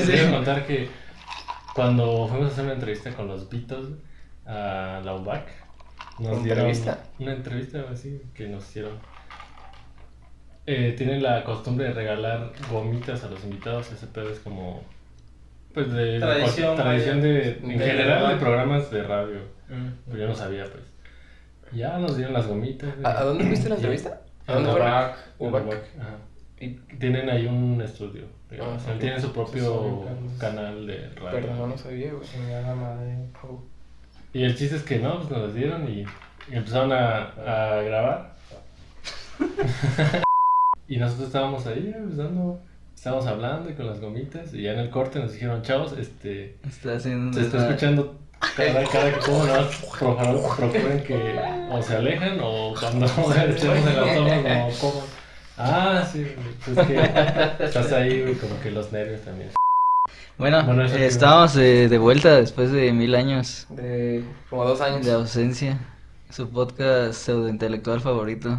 sí. quiero contar que cuando fuimos a hacer una entrevista con los Beatles a la UBAC, nos dieron ¿Entrevista? una entrevista así que nos hicieron. Eh, tienen la costumbre de regalar gomitas a los invitados, ese pedo es como pues de Tradición, tradición de en De- general de programas de radio. Mm. Pero yo no sabía pues. Ya nos dieron las gomitas. ¿A, a dónde fuiste la entrevista? ¿A En dónde fue? UBAC, UBAC. UBAC, ajá. Y tienen ahí un estudio. digamos. Ah, ok. Tienen su propio canal de radio. Perdón, no, no sabía, güey. Madre. Y el chiste es que no, pues nos las dieron y, y empezaron a, a grabar. y nosotros estábamos ahí, pues, dando, estábamos hablando y con las gomitas. Y ya en el corte nos dijeron, chavos, este, Está haciendo. se está escuchando cada, cada que como nada más, por favor, procuren que o se alejan o cuando estemos en las tomas no coman. Ah, sí, pues es que estás ahí, güey, como que los nervios también. Bueno, eh, estamos eh, de vuelta después de mil años De como dos años. de ausencia. Su podcast pseudointelectual favorito.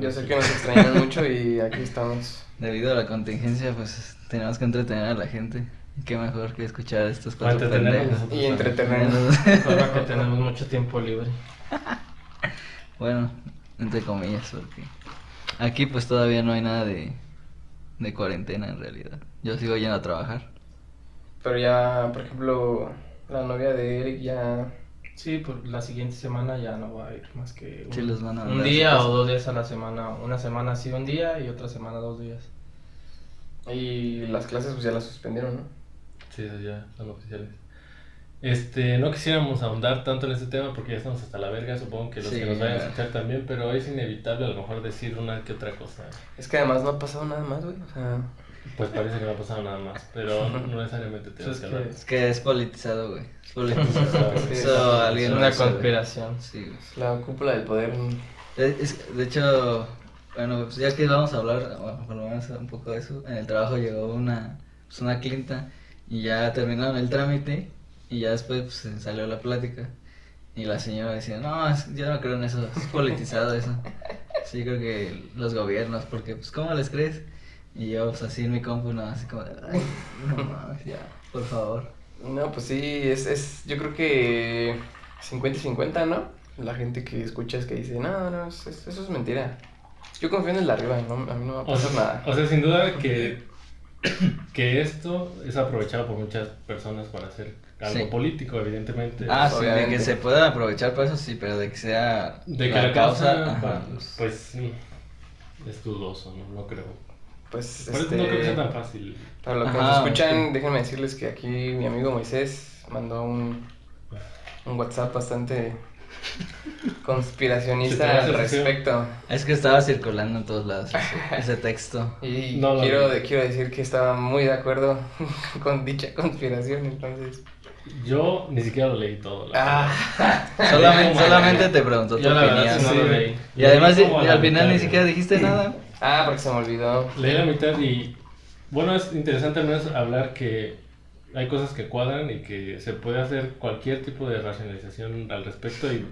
Yo sé que nos extrañan mucho y aquí estamos. Debido a la contingencia, pues tenemos que entretener a la gente. Y Qué mejor que escuchar estos cuatro pendejos. Y entretenernos. Ahora que tenemos mucho tiempo libre. Bueno, entre comillas, porque aquí pues todavía no hay nada de, de cuarentena en realidad. Yo sigo yendo a trabajar. Pero ya, por ejemplo, la novia de Eric ya. Sí, por la siguiente semana ya no va a ir más que un, Sí, los van a un día o dos días a la semana. Una semana sí un día y otra semana dos días. Y las clases pues ya las suspendieron, ¿no? Sí, ya son oficiales. Este, no quisiéramos ahondar tanto en este tema porque ya estamos hasta la verga, supongo que los Sí, que nos vayan a escuchar también, pero es inevitable a lo mejor decir una que otra cosa. Es que además no ha pasado nada más, güey. O sea, Pues parece que no ha pasado nada más, pero no necesariamente tenemos Pues que es hablar. que- Es que es politizado, güey. Es politizado. Sí, Eso es alguien Es lo una sabe. conspiración. Sí, güey. la cúpula del poder. Es- es- de hecho, bueno, pues ya que vamos a hablar, bueno, por lo menos un poco de eso, en el trabajo llegó una, pues una clienta y ya terminaron el trámite y ya después pues, se salió la plática y la señora decía, no, es- yo no creo en eso, es politizado eso. Sí, creo que los gobiernos, porque pues ¿cómo les crees? Y yo pues así en mi compu, no, así como, de, ay, no mames, ya, por favor. No, pues sí, es, es yo creo que 50 y 50, ¿no? La gente que escuchas que dice, no, no, es- es- eso es mentira. Yo confío en el de arriba, no, a mí no va a O pasar sea, nada. o sea, sin duda que, que esto es aprovechado por muchas personas para hacer algo Sí. político, evidentemente. Ah, sí, de que se puedan aprovechar para eso sí, pero de que sea de que la, causa, ajá, pa- pues, pues sí, es dudoso, ¿no? No creo. Pues, Por eso este, no creo que sea tan fácil. para los que Ajá, nos escuchan, déjenme decirles que aquí mi amigo Moisés mandó un, un WhatsApp bastante conspiracionista al respecto. Es que estaba circulando en todos lados ese, texto. Y No quiero, quiero decir que estaba muy de acuerdo con dicha conspiración, entonces... Yo ni siquiera lo leí todo. la Ah, Solamente, solamente te preguntó tu Yo la verdad opinión. sí no lo leí. Y además Leí y al final mitad, ni siquiera dijiste nada. ah, porque se me olvidó. Leí la mitad y bueno, es interesante al menos hablar que hay cosas que cuadran y que se puede hacer cualquier tipo de racionalización al respecto y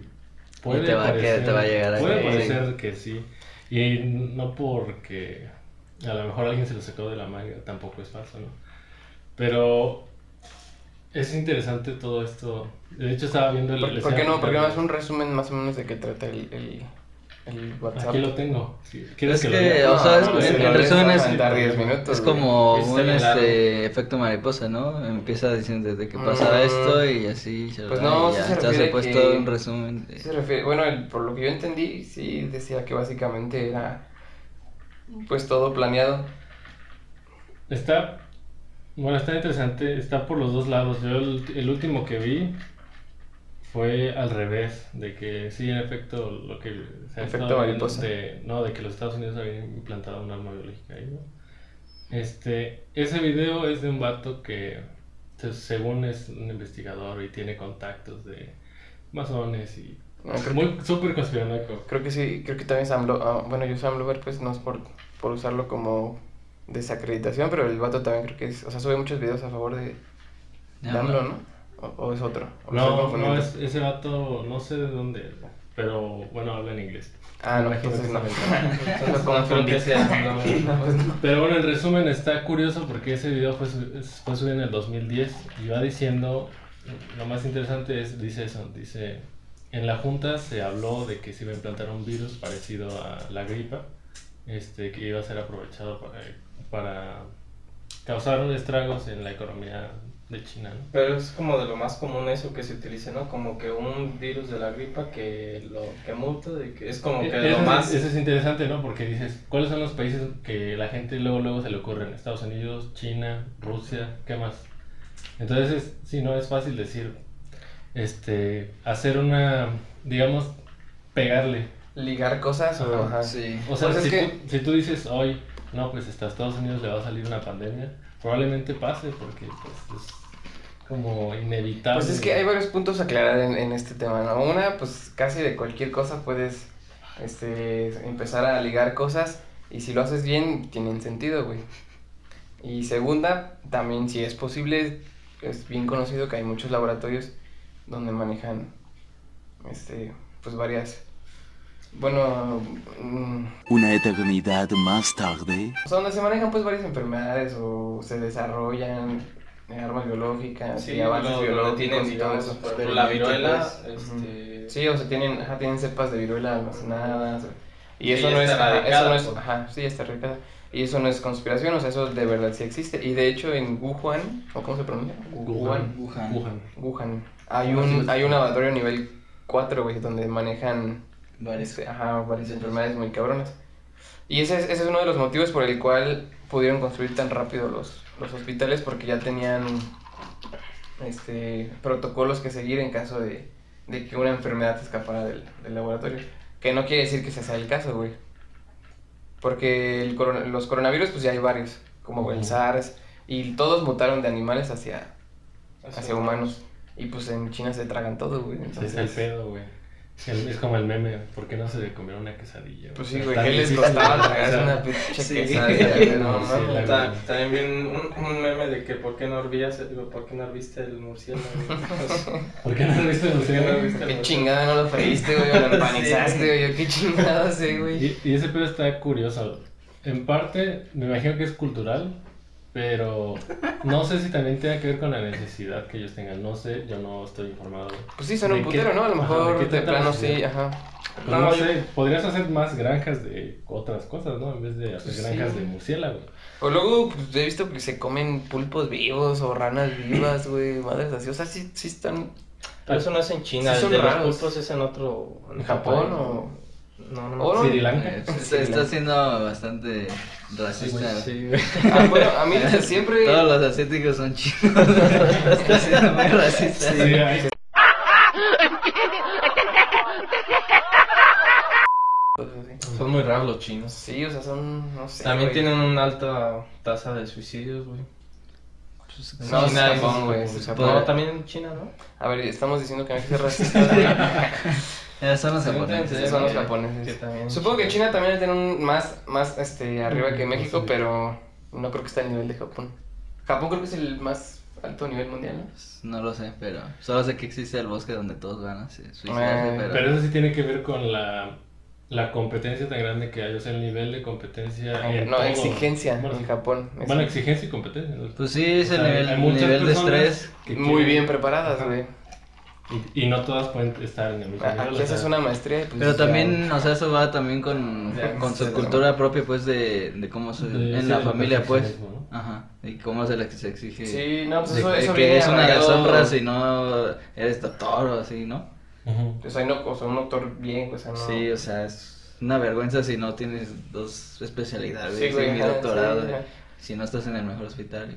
puede te va a parecer, que- te va a llegar a puede que- parecer que sí y no porque a lo mejor alguien se lo sacó de la manga tampoco es falso, ¿no? Pero es interesante todo esto. De hecho estaba viendo el, ¿Por, por qué no? ¿Por qué no haces un resumen más o menos de qué trata el, el, el WhatsApp? Aquí lo tengo. Sí, ¿Quieres Es que, lo que, lea? o sea, No, es- pues, en, lo resumen es, a aventar 10 minutos, es como Está un este, efecto mariposa, ¿no? Empieza diciendo desde que pasa Mm. esto y así. Pues y no, ya, se refiere pues que- todo un resumen. de- Sí se refiere, bueno, el- por lo que yo entendí, sí decía que básicamente era pues todo planeado. Está, bueno, está interesante, está por los dos lados. Yo el, el último que vi fue al revés, de que sí, en efecto, lo que se ha Efecto viendo mariposa. de, no, de que los Estados Unidos habían implantado un arma biológica ahí, ¿no? Este, ese video es de un vato que, se- según es un investigador y tiene contactos de masones y No, muy súper conspiranoico. creo que sí, creo que también Sam Lo- ah, bueno, yo Sam Lover pues no es por, por usarlo como desacreditación, pero el vato también creo que es, o sea, sube muchos videos a favor de, de AMLO, ¿no? ¿no? ¿O, o es otro? ¿O me estoy No, no, es, ese vato, no sé de dónde, pero bueno, habla en inglés. Ah, no, Me imagino entonces no. Pero bueno, en resumen está curioso porque ese video fue, su- fue subido en el 2010 y va diciendo, lo más interesante es, dice eso, dice, en la junta se habló de que se iba a implantar un virus parecido a la gripa, este, que iba a ser aprovechado para, para causar estragos en la economía de China, ¿no? Pero es como de lo más común eso que se utiliza, ¿no? Como que un virus de la gripa que lo que muta, de que es como que E- de Eso lo es, más... eso es interesante, ¿no? Porque dices, ¿cuáles son los países que la gente luego luego se le ocurren? Estados Unidos, China, Rusia, ¿qué más? Entonces, es- sí, no es fácil decir, este, hacer una, digamos, pegarle. Ligar cosas o. Ajá. Sí. O sea, Pues es si, que- tú, si tú dices hoy, no, pues hasta Estados Unidos le va a salir una pandemia, probablemente pase porque pues, es como inevitable. Pues es que hay varios puntos a aclarar en, este tema, ¿no? Una, pues casi de cualquier cosa puedes este, empezar a ligar cosas y si lo haces bien, tienen sentido, güey. Y segunda, también si es posible, es bien conocido que hay muchos laboratorios donde manejan, este, pues varias, bueno, mm, Una eternidad más tarde. o sea, donde se manejan pues varias enfermedades o se desarrollan eh, armas biológicas Sí, y avances lo, lo biológicos tienen, y todo digamos, eso. por ejemplo, la viruela, este... Sí, o sea, tienen, ajá, tienen cepas de viruela almacenadas. Y eso no es, ajá, eso no es, pues. ajá, sí, está erradicada. Y eso no es conspiración, o sea, eso de verdad sí existe. Y de hecho en Wuhan, ¿o cómo se pronuncia? Wuhan. Wuhan. Wuhan. Wuhan. Hay un, hay un laboratorio nivel 4, güey, donde manejan Varios. este, ajá, varias enfermedades muy cabronas. Y ese es, ese es uno de los motivos por el cual pudieron construir tan rápido los, los hospitales, porque ya tenían este, protocolos que seguir en caso de, de que una enfermedad escapara del, del laboratorio. Que no quiere decir que sea el caso, güey. Porque el corona- los coronavirus, pues ya hay varios, como el Ujú. SARS, y todos mutaron de animales hacia, hacia humanos. Y pues en China se tragan todo, güey. Entonces, es el pedo, güey. Es, el- es como el meme, ¿por qué no se comieron una quesadilla? Pues sí, güey, ¿qué les costaba tragarse una pinche sí. quesadilla? No, Sí, Ta- También vi un, un meme de que por qué no hervías, el- por qué no herviste el murciélago. ¿Por qué no lo viste ¿Por qué no Luciano? viste el Qué murciélago? chingada no lo freíste, güey, lo empanizaste, güey, qué chingada sé, güey. Y, y ese pedo está curioso. En parte, me imagino que es cultural, pero no sé si también tenga que ver con la necesidad que ellos tengan. No sé, yo no estoy informado. Pues sí, son ¿De un qué- putero, ¿no? A lo ajá, mejor de de, plano sí, ajá. Pues No, no, yo- sé, podrías hacer más granjas de otras cosas, ¿no? En vez de hacer Sí. granjas de murciélago. O luego, pues, he visto que se comen pulpos vivos o ranas vivas, güey, madres así. O sea, sí, sí están. Pero eso no es en China, Sí son de los raros. pulpos es en otro... ¿En Japón o.? No, no, o no. no? Sri Lanka. Eh, está, está siendo bastante racista. Sí, güey. Ah, bueno, a mí siempre. Todos los asiáticos son chinos. está siendo muy racista. Sí. Son muy raros los chinos. Sí, o sea, son. No sé. También güey. tienen una alta tasa de suicidios, güey. No, es China Japón, es- güey. es Japón. No, también en China, ¿no? A ver, estamos diciendo que no hay que ser racista. Eh, son los japoneses. tengo Sí, son los que- japoneses. que también Supongo que China. También tiene un más, más este, arriba que Mm, México, sí. pero no creo que esté al nivel de Japón. Japón creo que es el más alto nivel mundial, ¿no? No lo sé, pero solo sé que existe el bosque donde todos van a suicidarse, Ah, pero... Pero eso sí tiene que ver con la, la competencia tan grande que hay, o sea, el nivel de competencia. en no, todo. exigencia Bueno, en Japón. es- Bueno, exigencia y competencia. ¿no? Pues sí, es O el sea, nivel, nivel de estrés. que muy quieren- bien preparadas, güey. Y, y no todas pueden estar en el mismo nivel. Aquí o haces sea, una maestría y pues Pero ya- también, o sea, eso va también con, Ya, con su sí, cultura propia, pues, de, de cómo se... De- en sí, la familia, pues. ¿no? Ajá. Y cómo se les exige... Sí, no, pues de- eso, de eso que viene es una arraigado- deshonra si no eres doctor o así, ¿no? Ujú. O sea, no, o sea, un doctor bien, o sea, no... Sí, o sea, es una vergüenza si no tienes dos especialidades Sí, güey, y mi doctorado, sí, y si no estás en el mejor hospital.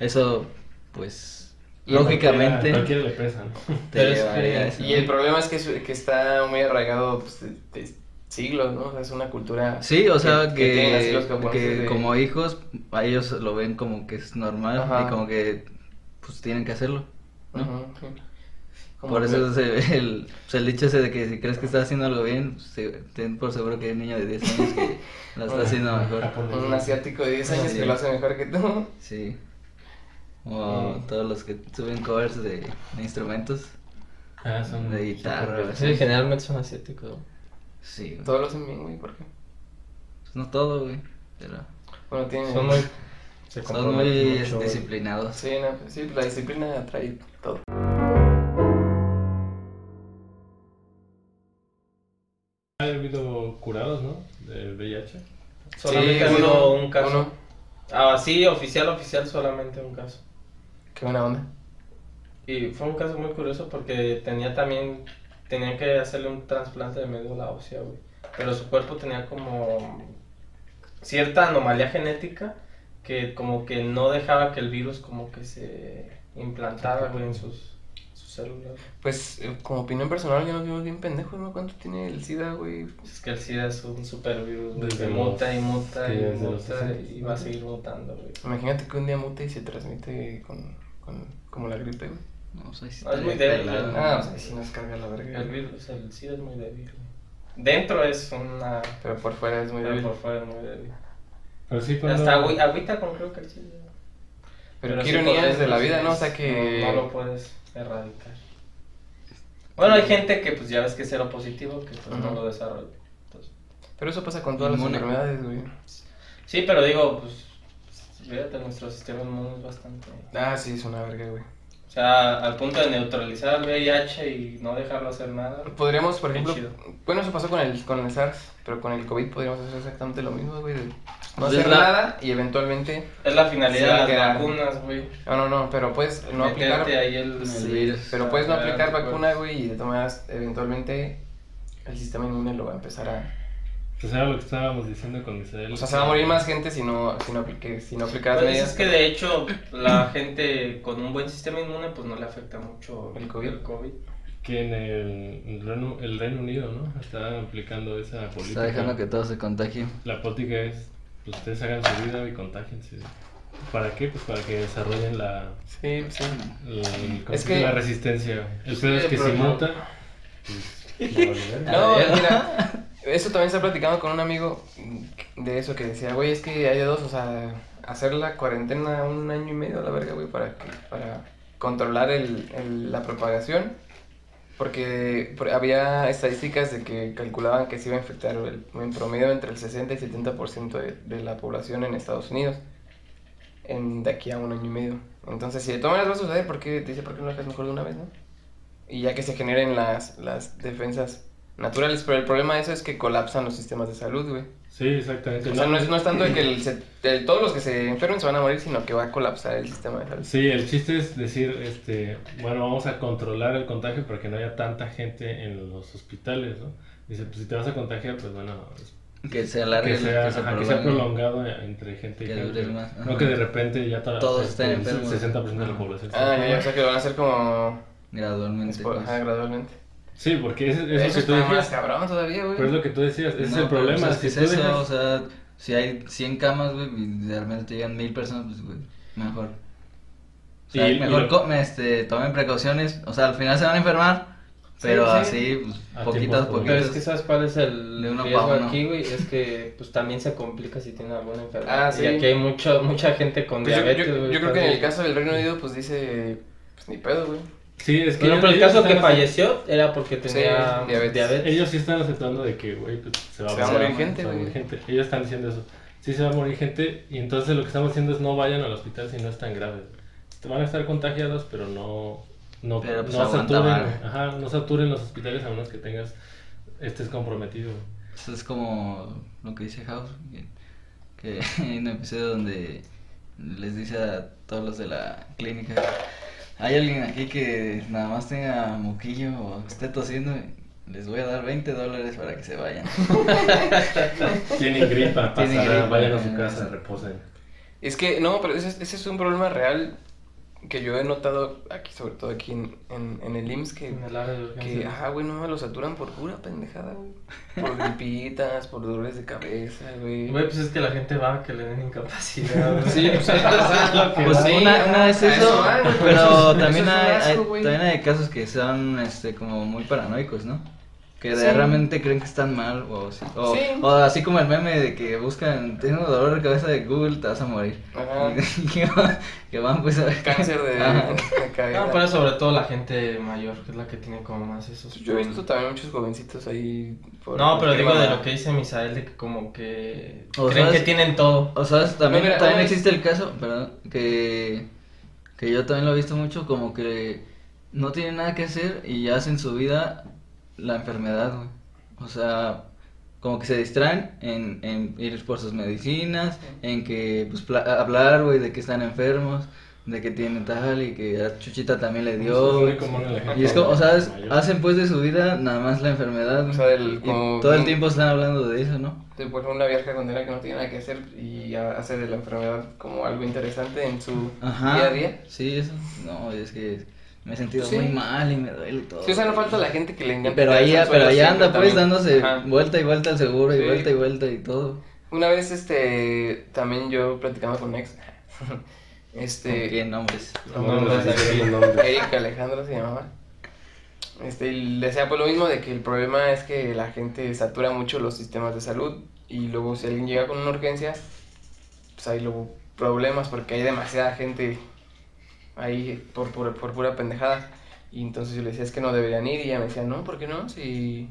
Eso, pues, Y el- lógicamente A cualquiera le pesa, ¿no? te Pero es que- eso. Y el problema es que, es- que está muy arraigado pues, de, de siglos, ¿no? O sea, es una cultura... Sí, o sea, que- que, de- como hijos, a ellos lo ven como que es normal Ajá. y como que pues tienen que hacerlo. Por eso se- el, pues, el dicho ese de que si crees que estás haciendo algo bien, pues, se- ten por seguro que hay un niño de 10 años que lo está haciendo mejor. Un asiático de 10 años Sí. que lo hace mejor que tú. Sí. O todos los que suben covers de, de instrumentos. Ah, son De guitarra. Sí, generalmente son asiáticos. Sí, güey. Todos lo hacen bien, güey, ¿por qué? Pues no todo, güey. Pero Bueno, tienen... Son muy. Se son muy mucho, disciplinados. Sí, no, pues sí, la disciplina trae todo. Ha habido curados, ¿no? De VIH. Solamente Sí, ha habido uno- un caso. uno. Ah, sí, oficial, oficial, solamente un caso. Qué buena onda. Y fue un caso muy curioso porque tenía también, tenían que hacerle un trasplante de médula ósea, güey. Pero su cuerpo tenía como cierta anomalía genética que como que no dejaba que el virus como que se implantara, güey, en sus, sus células. Pues, eh, como opinión personal, yo nos vimos bien pendejos, ¿no? ¿Cuánto tiene el SIDA, güey? Es que el SIDA es un super virus, güey, Desde que muta y muta y muta 60. y va a seguir mutando, güey. Imagínate que un día mute y se transmite con, con como la gripe, güey. No, ahí sí Ah, es muy débil, pelado. ¿no? Ah, o sea, sí nos carga la verga. El virus, el SIDA es muy débil, güey. Dentro es una... Pero por fuera es muy pero débil. por fuera es muy débil. Pero sí, cuando... Hasta agü- agüita con creo que el SIDA. Pero, qué sí ironías podemos, de la vida, ¿no? O sea es- que... No, no lo puedes erradicar. Bueno, hay gente que pues ya ves que es cero positivo, que pues no Ujú. lo desarrolla. Entonces, Pero eso pasa con todas Inmune. las enfermedades, güey. sí, pero digo, pues, fíjate, nuestro sistema inmune es bastante... Ah, sí, es una verga, güey. O sea, al punto de neutralizar el VIH y no dejarlo hacer nada. Podríamos, por ejemplo, chido. bueno, eso pasó con el, con el SARS, pero con el COVID podríamos hacer exactamente lo mismo, güey. de No Pues hacer la- nada y eventualmente... Es la finalidad de las quedar. vacunas, güey. No, no, no, pero puedes no aplicar... Meterte ahí el... Sí, virus. pero puedes no aplicar vacuna, güey, y de todas maneras, eventualmente el sistema inmune lo va a empezar a... Pues era lo que estábamos diciendo con Misael. O sea, se va a morir más gente si no, si no, aplique, si no aplicas Pues medidas. es que de hecho la gente con un buen sistema inmune pues no le afecta mucho El COVID. El COVID. Que en el, el Reino, el Reino Unido, ¿no? Está aplicando esa política. Está dejando que todos se contagien. La política es, pues ustedes hagan su vida y contágense. ¿Para qué? Pues para que desarrollen la, Sí, sí. la, ¿cómo Es que- la resistencia. El pedo es que si muta, pues, no mira, eso también está platicando con un amigo de eso que decía, güey, es que hay de dos, o sea, hacer la cuarentena un año y medio a la verga, güey, para, para controlar el, el- la propagación. Porque por- había estadísticas de que calculaban que se iba a infectar el- en promedio entre el 60 y 70% de, de la población en Estados Unidos en, de aquí a un año y medio. Entonces, si de todas maneras va a suceder, ¿por qué, dice, ¿por qué no lo haces mejor de una vez, no? Y ya que se generen las, las defensas naturales, pero el problema de eso es que colapsan los sistemas de salud, güey. Sí, exactamente. O sea, no es, no es tanto de que el se- el- todos los que se enfermen se van a morir, sino que va a colapsar el sistema de salud. Sí, el chiste es decir, este, bueno, vamos a controlar el contagio para que no haya tanta gente en los hospitales, ¿no? Dice, pues si te vas a contagiar, pues bueno, es- Que se alargue, que sea, que se ajá, que sea prolongado entre gente y Que gente. dure más, No que de repente ya to- Todos estén el enfermos. 60% de la población. Ah, ya, enferma. ya, o sea que lo van a hacer como Gradualmente. pues. ajá, gradualmente. Sí, porque es, es Eso lo que tú decías. cabrón todavía, güey. Pero es lo que tú decías, ese es No, el pero, problema. pues, si es tú que es eso, dejas- o sea, si hay 100 camas, güey, y realmente llegan mil personas, pues, güey, mejor. O sea, Y- y mejor lo- co- este, tomen precauciones, o sea, al final se van a enfermar, pero sí. así, pues, A poquitas, tiempos Pero poquitas. es que sabes cuál es el De uno riesgo pa' uno. aquí, güey, es que pues también se complica si tiene alguna enfermedad. Ah, sí. Y aquí hay mucho, mucha gente con Pues yo, diabetes, yo- güey, yo creo que en el caso del Reino Unido, pues dice, pues ni pedo, güey. Sí, es que Bueno, ellos- pero el caso que falleció era porque tenía Sí, diabetes. diabetes. Ellos sí están aceptando de que, güey, pues se va, Se va a morir gente, se va a morir güey. gente. Ellos están diciendo eso. Sí se va a morir gente y entonces lo que estamos haciendo es no vayan al hospital si no están graves. Te van a estar contagiados, pero no no, Pero, pues, no saturen, ajá, no saturen los hospitales a menos que tengas estés comprometido. Eso es como lo que dice House, que, que hay un episodio donde les dice a todos los de la clínica, hay alguien aquí que nada más tenga moquillo o esté tosiendo, les voy a dar 20 dólares para que se vayan. Tienen gripa, Tienen pasará, gripa, vayan a su casa, reposen. Es que, no, pero ese, ese es un problema real que yo he notado aquí, sobre todo aquí en, en, en el IMSS, que, En el área de que, ajá, güey, no me lo saturan por pura pendejada, güey. Por gripitas, por dolores de cabeza, güey. Güey, pues es que la gente va a que le den incapacidad. güey. Sí, pues, o sea, Pues sí, una, una es eso, güey, pero eso es- también, eso es hay, asco, hay- también hay casos que son este, como muy paranoicos, ¿no? Que Sí. realmente creen que están mal o así. O, Sí. o así como el meme de que buscan, tengo dolor de cabeza de Google, te vas a morir. Ajá. que, van, que van pues a Cáncer de, de cabeza. No, pero sobre todo la gente mayor, que es la que tiene como más esos. Yo he visto también muchos jovencitos ahí. por- No, pero digo de lo que dice Misael, de que como que O creen sabes- que tienen todo. O sabes, también, No, mira, también vez- existe el caso, perdón, que, que yo también lo he visto mucho, como que no tienen nada que hacer y ya hacen su vida la enfermedad, güey. O sea, como que se distraen en, en ir por sus medicinas, en que, pues, pla- hablar, güey, de que están enfermos, de que tienen tal y que a Chuchita también le dio, güey. Y es como, o sea, es- hacen pues de su vida nada más la enfermedad, O sea, del- y como- todo el tiempo están hablando de eso, ¿no? De por ejemplo, una vieja condena que no tiene nada que hacer y hace de la enfermedad como algo interesante en su Ajá. día a día. Sí, eso. No, es que me he sentido Sí. muy mal y me duele y todo. Sí, o sea, no falta la gente que le encanta. Pero ahí, pero siempre anda pues también. dándose Ajá. vuelta y vuelta al seguro y vuelta y vuelta y todo. Una vez, este, también yo platicando con ex, ¿Con este, qué nombres? No, no, no. Erika Alejandra se llamaba. Este, y le decía pues lo mismo de que el problema es que la gente satura mucho los sistemas de salud y luego si alguien llega con una urgencia, pues hay luego problemas porque hay demasiada gente ahí por, por, por pura pendejada. Y entonces yo le decía, es que no deberían ir y ella me decía, no, ¿por qué no? Si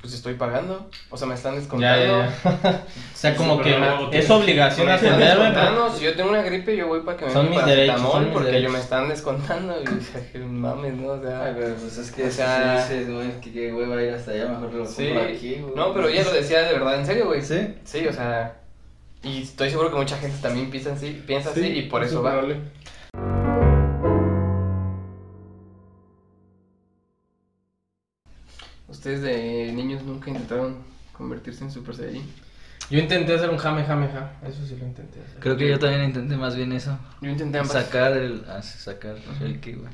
pues estoy pagando, o sea, me están Ya, descontando. ya, ya. O sea, como Sí, que pero es obligación atenderme. descontando, si yo tengo una gripe yo voy para que me Son mis derechos, son mis porque derechos. yo me están descontando y o sea, que mames, ¿no? O sea, pues es que O sea- si dices, güey, que qué hueva ir hasta allá, mejor lo Sí, compro aquí, güey. no, pero ella lo decía de verdad, en serio, güey. ¿Sí? Sí, o sea, y estoy seguro que mucha gente también piensa así, piensa así y por eso va. Ustedes de niños nunca intentaron convertirse en Super Saiyajin. Yo intenté hacer un jame, jame, ja. Eso sí lo intenté hacer. Creo que yo también intenté más bien eso. Yo intenté ambas. Sacar el, ah, sacar el ki, güey.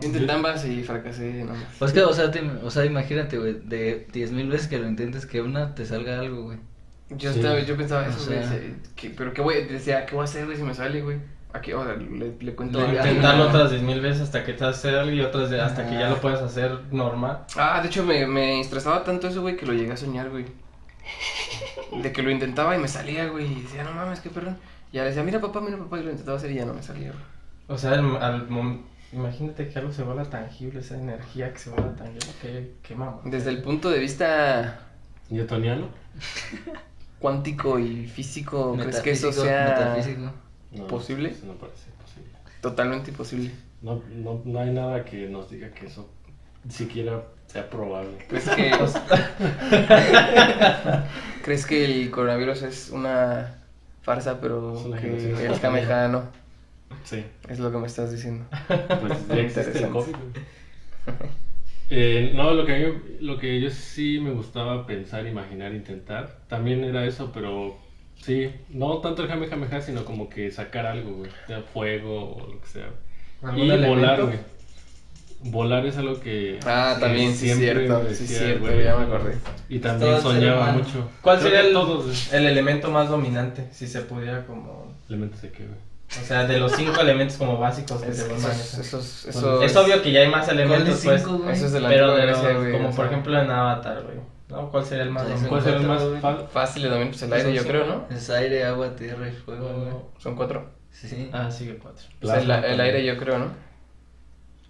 Yo intenté ambas y fracasé ambas. Pues que, o sea, te- o sea, imagínate, güey, de 10.000 veces que lo intentes, que una te salga algo, güey. Yo, Sí. estaba, yo pensaba O eso, güey. sea- decía, ¿qué- pero qué voy, decía, ¿qué voy a hacer, güey, si me sale, güey? Aquí, ahora le, le cuento. Le- a- Intentarlo no. otras 10 mil veces hasta que te hace algo y otras de- hasta que ya Ah. lo puedes hacer normal. Ah, de hecho me, me estresaba tanto eso, güey, que lo llegué a soñar, güey. De que lo intentaba y me salía, güey. Y decía, no mames, qué perrón. Y ya le decía, mira papá, mira papá, y lo intentaba hacer y ya no me salía, güey. O sea, al, al mom- imagínate que algo se vuelva tangible, esa energía que se vuelva tangible. Qué, qué mamá. Desde el punto de vista ¿Newtoniano? cuántico y físico, ¿crees que eso sea metafísico. No, ¿Posible? Eso no parece posible. totalmente imposible? No, no, no hay nada que nos diga que eso siquiera sea probable. ¿Crees que, ¿Crees que el coronavirus es una farsa, pero Es una que generación el Kamehameha no? Sí. Es lo que me estás diciendo. Pues ya existe el. COVID. Eh, no, lo que, a mí- lo que yo sí me gustaba pensar, imaginar, intentar, también era eso, pero sí, no tanto el Kamehameha, sino como que sacar algo, güey, sea fuego o lo que sea. ¿Algún Y elemento? volar, güey. Volar es algo que. Ah, que también, sí, cierto, me sí, decía, cierto, güey, ya me acordé. Y también Todo soñaba mucho. ¿Cuál Creo sería el, todos, el elemento más dominante? Si se pudiera como... Elementos de qué, güey. O sea, de los cinco elementos como básicos que Es- se esos, esos, esos, Es obvio que ya hay más elementos, ¿Cuáles pues. Eso es de la Pero antigua de los- Grecia, güey. como o por sea, ejemplo en Avatar, güey. ¿No? ¿Cuál sería el más dominante? ¿Cuál será el más Fácil también, pues el aire, yo creo, ¿no? Es aire, agua, tierra y fuego, güey. Son cuatro. Sí. Ah, sigue cuatro. El, aire, yo creo, ¿no?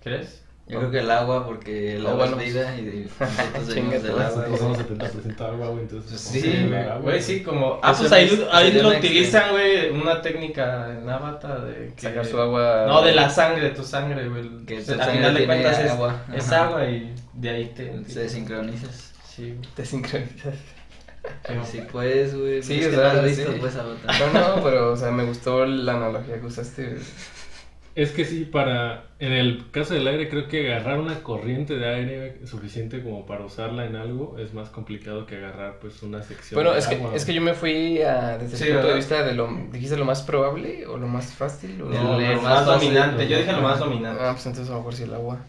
¿Crees? Yo creo que el agua, porque el Ah, agua es vida y nosotros venimos del agua. Nosotros güey. somos 70% agua, güey, entonces. ¿cómo sí, güey. como. Ah, pues ahí, sería lo una utilizan, güey, una técnica en Avatar de. Sacar su agua. No, de la sangre, tu sangre, güey. Que al final de cuentas es agua. Es Ajá. agua y de ahí te. Se sincronizas. Sí. Te sincronizas. Qué- Sí, pues, güey. Sí, o que sea, visto, sí. pues. No, no, pero, o sea, me gustó la analogía que usaste. Es que sí, para. En el caso del aire, creo que agarrar una corriente de aire suficiente como para usarla en algo es más complicado que agarrar, pues, una sección. Bueno, de es que, agua, es que yo me fui a, desde Sí, el punto ¿verdad? de vista de lo. ¿Dijiste lo más probable o lo más fácil? O No, lo lo más dominante. Yo dije lo más- más dominante. Ah, pues entonces a lo mejor sí el agua.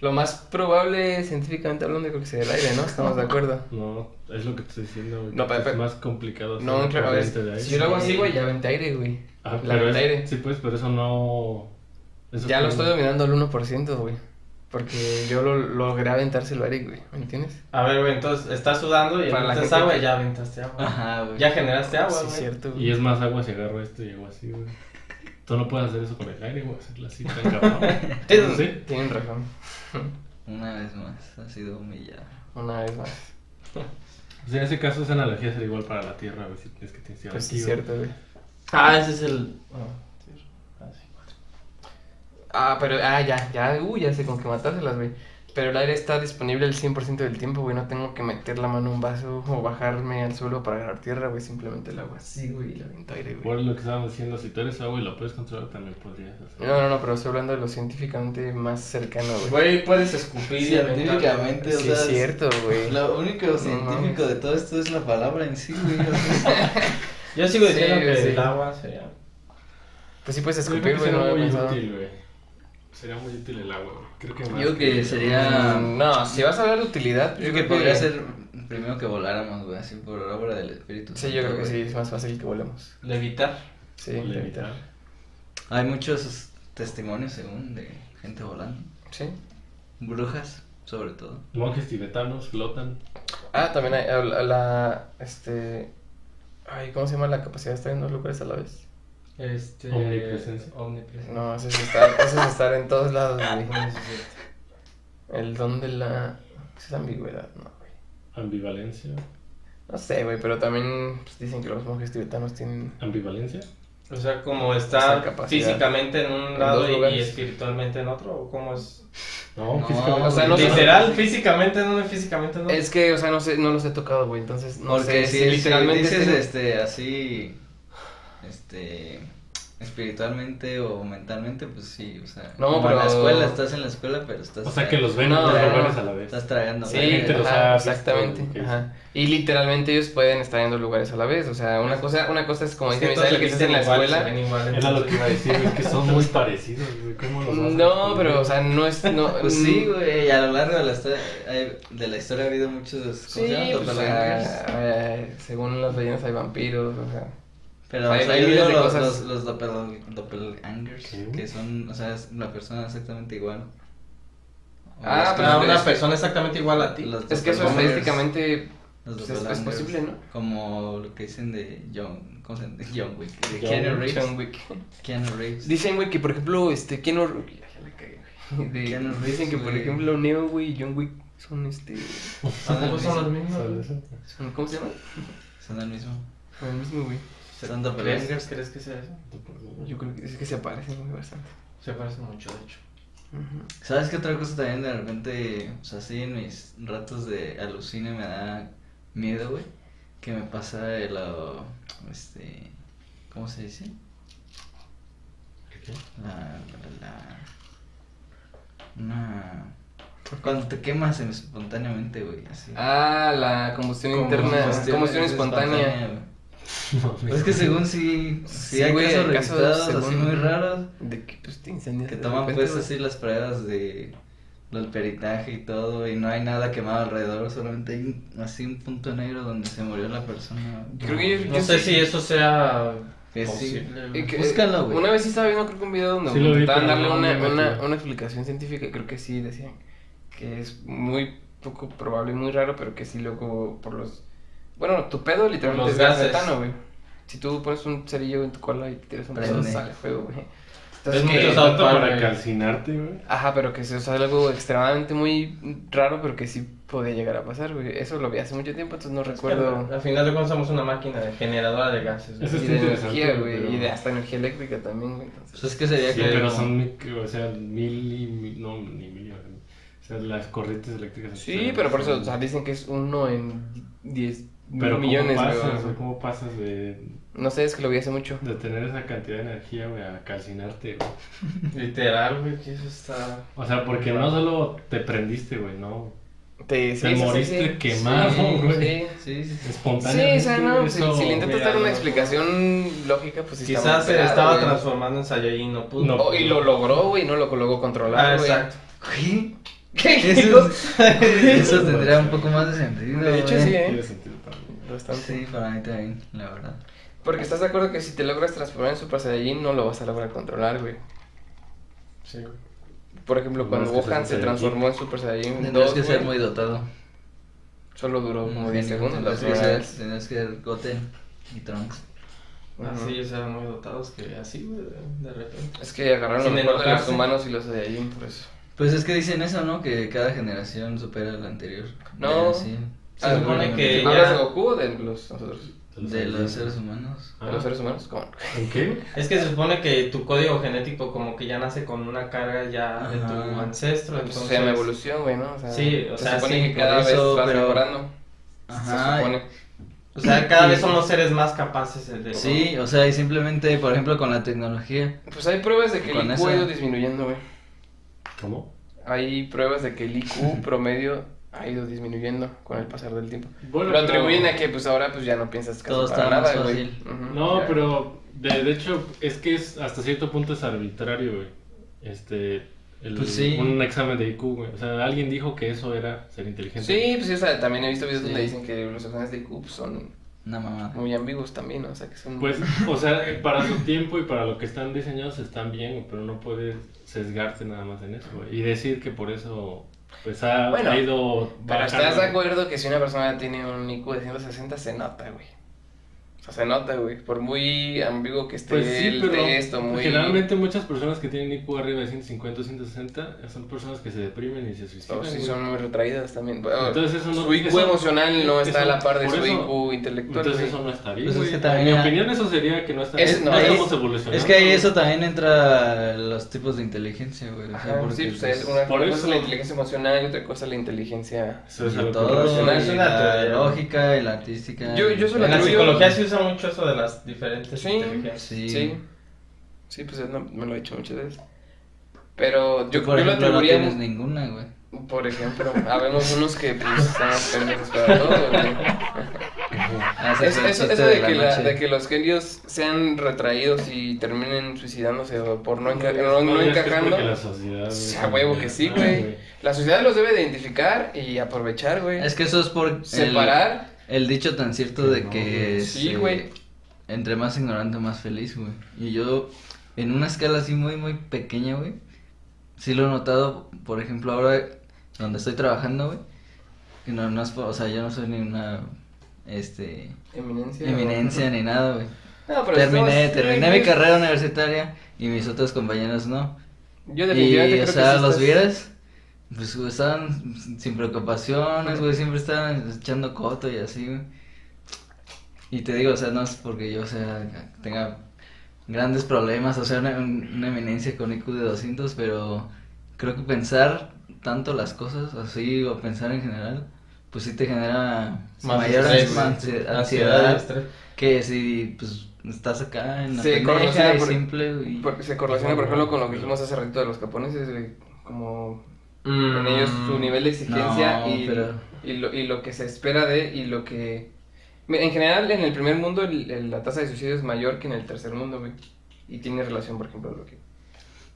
Lo más probable, científicamente hablando, creo que sería el aire, ¿no? Estamos de acuerdo. No, es lo que te estoy diciendo, güey. No, que pero- es pero- más complicado. hacer No, claro, de aire. si yo lo hago así, güey, ya vente aire, güey. Ah, la pero es- aire. Sí, pues, pero eso no. eso Ya lo es estoy dominando al 1%, güey. Porque yo lo logré aventárselo a Eric, güey. ¿Me entiendes? A ver, güey, entonces estás sudando y Para la aventas gente agua que- y ya aventaste agua. Ajá, güey. Ya generaste agua, sí, güey. cierto, Y es más agua si agarro esto y hago así, güey. Tú no puedes hacer eso con el aire, güey. Hacerlo así tan cabrón. ¿Sí? tienen razón. Una vez más, ha sido humillado. Una vez más. O sea, en ese caso esa analogía sería igual para la Tierra, güey. Si tienes que tienes Pues sí, cierto, güey. Ah, ese es el. ah, sí. Ah, sí. Ah, pero, ah, ya, ya, uh, ya sé con qué matárselas, güey. Pero el aire está disponible el 100% del tiempo, güey. No tengo que meter la mano en un vaso o bajarme al suelo para agarrar tierra, güey. Simplemente el agua así, güey, y le aviento aire, Por güey. lo que estábamos diciendo, si tú eres agua y lo puedes controlar, también podrías hacer. No, no, no, pero estoy hablando de lo científicamente más cercano, güey. Güey, puedes escupir y. Científicamente, o Sí, sea, es cierto, güey. Lo único científico de todo esto es la palabra en sí, güey. o sea, Yo sigo diciendo Sí, que sí. el agua sería. Pues sí puedes escupir, güey, sería no muy útil, güey. Sería muy útil el agua, güey. Creo que más. Yo que sería- Mm, No, si vas a hablar de utilidad, Yo creo que podría ser primero que voláramos, güey, así por obra del Espíritu Sí, yo creo que sí, es más fácil que volemos. Levitar. Sí, Levitar. Hay muchos testimonios, según, de gente volando. Sí. Brujas, sobre todo. Monjes tibetanos flotan. Ah, también hay la, la- este ay, ¿cómo se llama la capacidad de estar en dos lugares a la vez? Este. Omnipresencia. Omnipresencia. No, eso es estar, eso es estar en todos lados, güey. Es cierto. El don de la es ambigüedad, no, güey. Ambivalencia. No sé, güey, pero también pues, dicen que los monjes tibetanos tienen Ambivalencia. O sea, como estar físicamente en un lado y, espiritualmente en otro, ¿o cómo es? No, No, físicamente. o sea, no sé- Literal, físicamente en uno y físicamente en otro. Es que, o sea, no sé, no los he tocado, güey, entonces no Porque sé si, si literalmente dices, este, así, este, espiritualmente o mentalmente, pues sí, o sea, No, como en la pero- escuela, estás en la escuela, pero estás... O sea, que los ven No, en dos no, lugares no. a la vez. Estás tragando. Sí, gente los ha exactamente. Ajá. Y literalmente ellos pueden estar en dos lugares a la vez. O sea, una cosa, una cosa es como Es dice Misael, que estás en la igual, escuela. igual, Era lo que iba a decir, güey, que son muy parecidos, güey. ¿Cómo los No, pero, o sea, no es. No, Pues sí, güey, a lo largo de la, historia, de la historia ha habido muchos, ¿cómo Sí, se pues, o sea, eh, según las leyendas hay vampiros, o sea. Pero hay- o sea, hay yo miles digo de los, cosas. los, los doppel- doppelgangers, ¿Qué? que son, o sea, es la persona exactamente igual. O Ah, pero es- una persona exactamente igual a ti. los Es que eso estadísticamente. los pues, es- posible, ¿no? Como lo que dicen de John, ¿cómo se llama? De John Wick, de John Keanu. Reeves. John Wick. Keanu Reeves. Dicen, güey, que por ejemplo, este, Keanu. De- Keanu Reeves, dicen que por ejemplo, Neo, güey, y John Wick son este. Son los mismos. ¿Cómo se llama? Son el mismo. Son el mismo, güey. Son ¿Crees, doppelgangers. ¿Crees que sea eso? Yo creo que es que se parecen muy bastante. Se parecen mucho, de hecho. ¿Sabes qué otra cosa también de repente, o sea, así en mis ratos de alucine me da miedo, güey? Que me pasa el, uh, este, ¿cómo se dice? ¿Qué? La, la, una, cuando te quemas espontáneamente, güey, así. Ah, la combustión Como interna, combustión, combustión espontánea. No, Es que según sí, sí, Sí, hay güey, casos registrados así muy raros De que pues te incendias. que de toman repente, pues güey. así las pruebas de del peritaje y todo y no hay nada quemado alrededor, solamente hay un- así un punto negro donde se murió la persona. Creo que yo, No yo sé sí- si eso sea Que sí. posible. güey. que- Búscalo, güey. Una vez sí estaba viendo creo que un video donde Sí vi, intentaban darle no una, una, una explicación científica, creo que sí decían que es muy poco probable y muy raro, pero que sí luego por los... Bueno, tu pedo literalmente los es gas gases. metano, güey. Si tú pones un cerillo en tu cola y te tiras un pedo, sale fuego, güey. Es Entonces, mucho que- Tanto Park, para calcinarte, güey. Ajá, pero que eso es algo extremadamente muy raro, pero que sí podía llegar a pasar, güey. Eso lo vi hace mucho tiempo, entonces no recuerdo... Al final de cuentas somos una máquina de generadora de gases. güey. Eso Y de energía, güey, pero- y de hasta energía eléctrica también, güey. Pues Entonces, es que sería Sí, que pero son, mil- o sea, mil y mil, no, ni mil, o sea, las corrientes eléctricas. sí, pero por eso, o sea, dicen que es uno en 10 pero mil millones, ¿cómo pasas, güey? ¿Cómo pasas de, No sé, es que lo vi hace mucho. de tener esa cantidad de energía, güey, a calcinarte, güey? Literal, güey, que eso está. O sea, porque no solo te prendiste, güey, no. Te, Te moriste quemado, güey. Sí, Sí, sí, sí. Sí, Espontáneamente. o sea, no, si, eso- si le intentas mira, dar una no. explicación lógica, pues sí está Quizás muy se pelado, estaba güey. transformando en Saiyajin, no pudo. No. Oh, y lo logró, güey, no lo logró controlar, Ah, güey. exacto. ¿Qué? ¿Qué? Eso, eso tendría un poco más de sentido. De hecho, güey. sí, ¿eh? Tiene sentido para mí. Bastante. Sí, para mí también, la verdad. Porque estás de acuerdo que si te logras transformar en Super Saiyajin, no lo vas a lograr controlar, güey. Sí, güey. por ejemplo, cuando que Gohan se Saiyajin. transformó en Super Saiyan 2, Tendrías que ser muy dotado. solo duró como Un 10 genio. segundos la Tendrías que primera ser, vez. tendrías que ser Goten y Trunks. Así ellos eran muy dotados que así, güey, de, repente. Es que agarraron mejor de los humanos y los de ahí, por eso. Pues es que dicen eso, ¿no? Que cada generación supera a la anterior. No. Sí. Se Ah, supone bueno, que ¿Hablas ya- de Goku o de los, nosotros? De los seres humanos. ¿De los seres humanos? ¿Cómo? ¿En qué? Es que se supone que tu código genético como que ya nace con una carga ya de tu ancestro, Pues entonces... se llama evolución, güey, ¿no? O sea, Sí, o se sea, supone sí, que cada vez vas pero- mejorando. Ajá. Se supone. O sea, cada vez somos seres más capaces de... Sí, o sea, y simplemente, por ejemplo, con la tecnología. Pues hay pruebas de que el IQ ha ido disminuyendo, güey. ¿Cómo? Hay pruebas de que el IQ promedio ha ido disminuyendo con el pasar del tiempo. Bueno, Lo pero- atribuyen a que pues ahora pues ya no piensas casi Todo para está más nada, güey. fácil. Ujú, No, ya. pero de, de hecho es que es hasta cierto punto es arbitrario, güey. Este, el- Pues sí. un examen de IQ, güey. O sea, alguien dijo que eso era ser inteligente. Sí, pues sí, o sea, también he visto videos Sí. donde dicen que los exámenes de IQ pues, son Una mamada. muy ambiguos también, ¿no? o sea, que son... Pues, o sea, para su tiempo y para lo que están diseñados están bien, pero no puedes sesgarte nada más en eso, güey. Y decir que por eso, pues ha, Bueno, ha ido Pero estás de acuerdo que si una persona tiene un IQ de 160 se nota, güey. O se nota, güey. Por muy ambiguo que esté Pues sí, el pero texto, muy... generalmente muchas personas que tienen IQ arriba de 150 o 160 son personas que se deprimen y se O suicidan. sí güey. son muy retraídas también. Bueno, Entonces eso no- su IQ eso- emocional no está a la par de su eso- IQ intelectual, Entonces güey. eso no está bien, Pues es que En también mi hay- opinión eso sería que no, está, Es- no, no, estamos es- evolucionando. Es que ahí eso también entra los tipos de inteligencia, güey. O sea, Ajá, porque, sí, pues, pues, una por cosa eso- es la inteligencia emocional y otra cosa es la inteligencia... Eso es y todo, y la teoría. lógica y la artística. Yo- yo solo En la psicología se usa mucho eso de las diferentes Sí. inteligencias. Sí. Sí. Sí, pues no, me lo he hecho muchas veces. Pero yo, por yo lo no tienes ninguna, güey. Por ejemplo, habemos unos que pues estamos pendejos para todo, güey. Ah, Es- eso, eso de, que la- de que los genios sean retraídos y terminen suicidándose o por no, enca- no- no encajando, la sociedad, güey, a huevo que sí, güey. la sociedad los debe de identificar y aprovechar, güey. Es que eso es por Separar. El, dicho tan cierto de No, que Sí, güey. entre más ignorante más feliz, güey. Y yo en una escala así muy muy pequeña, güey. Sí lo he notado, por ejemplo, ahora donde estoy trabajando, güey. Que no, no es, por- o sea, yo no soy ni una este Eminencia. eminencia ni nada, güey. No, pero Terminé, estamos- terminé mi carrera universitaria y mis otros compañeros no. Yo Y, definitivamente o creo sea, que los estás- vieras, pues güey, estaban sin preocupaciones, güey, siempre estaban echando coto y así, güey. Y te digo, o sea, no es porque yo, o sea, tenga grandes problemas, o sea, una, una eminencia con IQ de 200, pero creo que pensar tanto las cosas, así, o pensar en general, pues sí te genera Más mayor estrés, ansiedad, estrés. que si, pues, estás acá en la Se pendeja correlaciona por- simple, y... se correlaciona, por ejemplo, con lo que dijimos hace ratito de los japoneses, güey, como Mm. en ellos su nivel de exigencia No, y, pero- y, lo, y lo que se espera de y lo que... En general, en el primer mundo el- el- la tasa de suicidio es mayor que en el tercer mundo, güey. Y tiene relación, por ejemplo, lo que...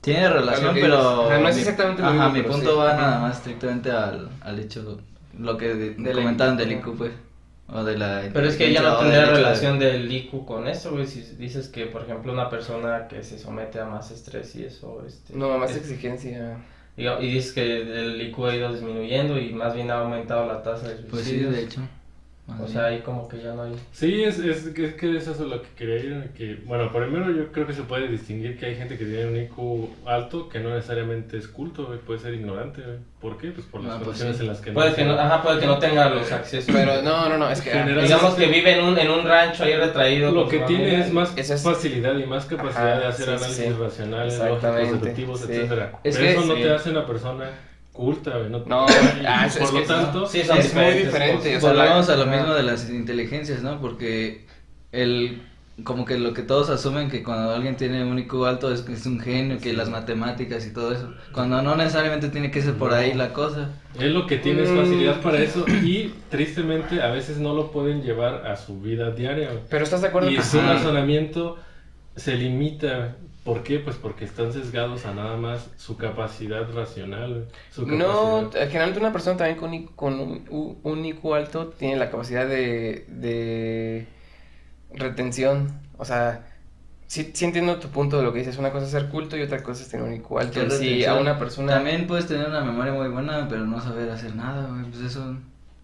Tiene A relación, lo que pero... dices. Ajá, no es mi- exactamente lo Ajá, mismo, mi pero punto sí. va nada más estrictamente al, al hecho, lo que de- De comentaban del IQ. Pues. O de la... Pero es que ya no o tendría hecho de- relación del IQ con eso, güey. Si dices que, por ejemplo, una persona que se somete a más estrés y eso, este... No, más es- exigencia. Y dices que el IQ ha ido disminuyendo y más bien ha aumentado la tasa de Pues sí, suicidios. de hecho. O sea, ahí como que ya no hay... Sí, es, es, es que es eso lo que quería ir. Que, bueno, primero yo creo que se puede distinguir que hay gente que tiene un IQ alto que no necesariamente es culto, güey, puede ser ignorante. güey. ¿Por qué? Pues por las Ah, pues condiciones sí. en las que Puede que no, ajá, puede que no tenga los accesos. Pero no, no, no, es que... General- Digamos que vive en un, en un rancho ahí retraído. Lo con que tiene es más Esa es- facilidad y más capacidad Ajá, de hacer sí, análisis sí. racionales, lógicos, deductivos. Es Pero que eso no sí. te hace una persona culta, güey. No, No, ah, es- por es lo que tanto, sí, son es muy diferente. o sea, la- Volvemos a lo mismo de las inteligencias, ¿no? Porque el como que lo que todos asumen que cuando alguien tiene un IQ alto es que es un genio, que las matemáticas y todo eso. Cuando no necesariamente tiene que ser por ahí la cosa. Es lo que tienes Mm. facilidad para eso y tristemente a veces no lo pueden llevar a su vida diaria. Pero estás de acuerdo Y que su sí. razonamiento se limita. ¿Por qué? Pues porque están sesgados a nada más su capacidad racional. No, capacidad. generalmente una persona también con, I- con un, un IQ alto tiene la capacidad de, de retención. O sea, sí, sí entiendo tu punto de lo que dices. Una cosa es ser culto y otra cosa es tener un IQ alto. Si a una persona... También puedes tener una memoria muy buena, pero no saber hacer nada. Pues eso.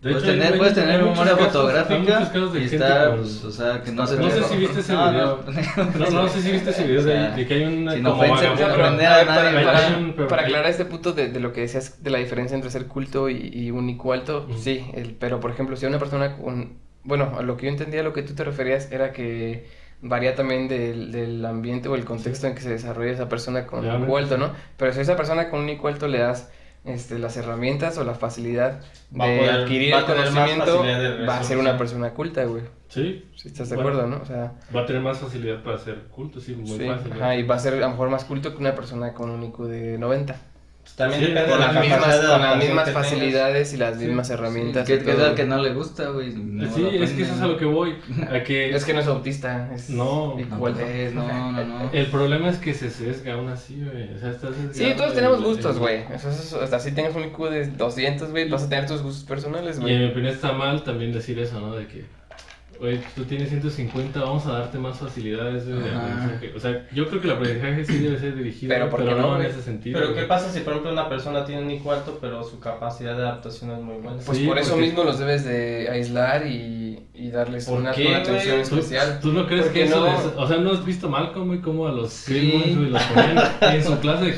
De puedes tener, puedes tener memoria casos- fotográfica y estar, pues, o sea, que no se No sé si viste ese video. no. No, sé si viste ese video de, de que hay una ofensa, nadie, para, para- un- para aclarar este punto de, de lo que decías de la diferencia entre ser culto y, y un IQ alto, sí, el- pero por ejemplo, si una persona con... Bueno, a lo que yo entendía, a lo que tú te referías era que varía también del, del ambiente o el contexto en que se desarrolla esa persona con IQ alto. ¿no? Pero si a esa persona con un alto le das este, las herramientas o la facilidad de poder- adquirir el conocimiento, de va a ser una persona culta, güey. Sí, Si estás de Bueno. acuerdo, ¿no? O sea, va a tener más facilidad para ser culto, sí, muy sí, fácil. ajá, y va a ser a lo mejor más culto que una persona con un IQ de 90. También Sí, depende Con de las la mismas, capacidad de con las mismas que facilidades y las mismas herramientas. ¿Qué, y qué todo. tal que no le gusta, güey? No Sí, es que eso es a lo que voy. A que Es que no es autista, es No. Alto. pues, no, no, no. el problema es que se sesga aún así, güey. O sea, estás Sí, todos tenemos el- gustos, el- güey. Eso es- o sea, si tengas un IQ de 200, güey, vas a tener tus gustos personales, Y en mi güey. opinión está mal también decir eso, ¿no? De que, güey, tú tienes 150, vamos a darte más facilidades de aprendizaje. O sea, yo creo que el aprendizaje sí debe ser dirigido, Pero güey, ¿por pero, qué no, no, en ese sentido. Pero ¿qué pasa si por ejemplo una persona tiene un IQ alto pero su capacidad de adaptación es muy buena? Pues Sí, por eso porque- mismo los debes de aislar y, y darles ¿Por una, qué, una atención especial. tú no crees Porque que eso no- es- o sea, no has visto Malcolm, güey, como a los Sí. Los ponían en su clase de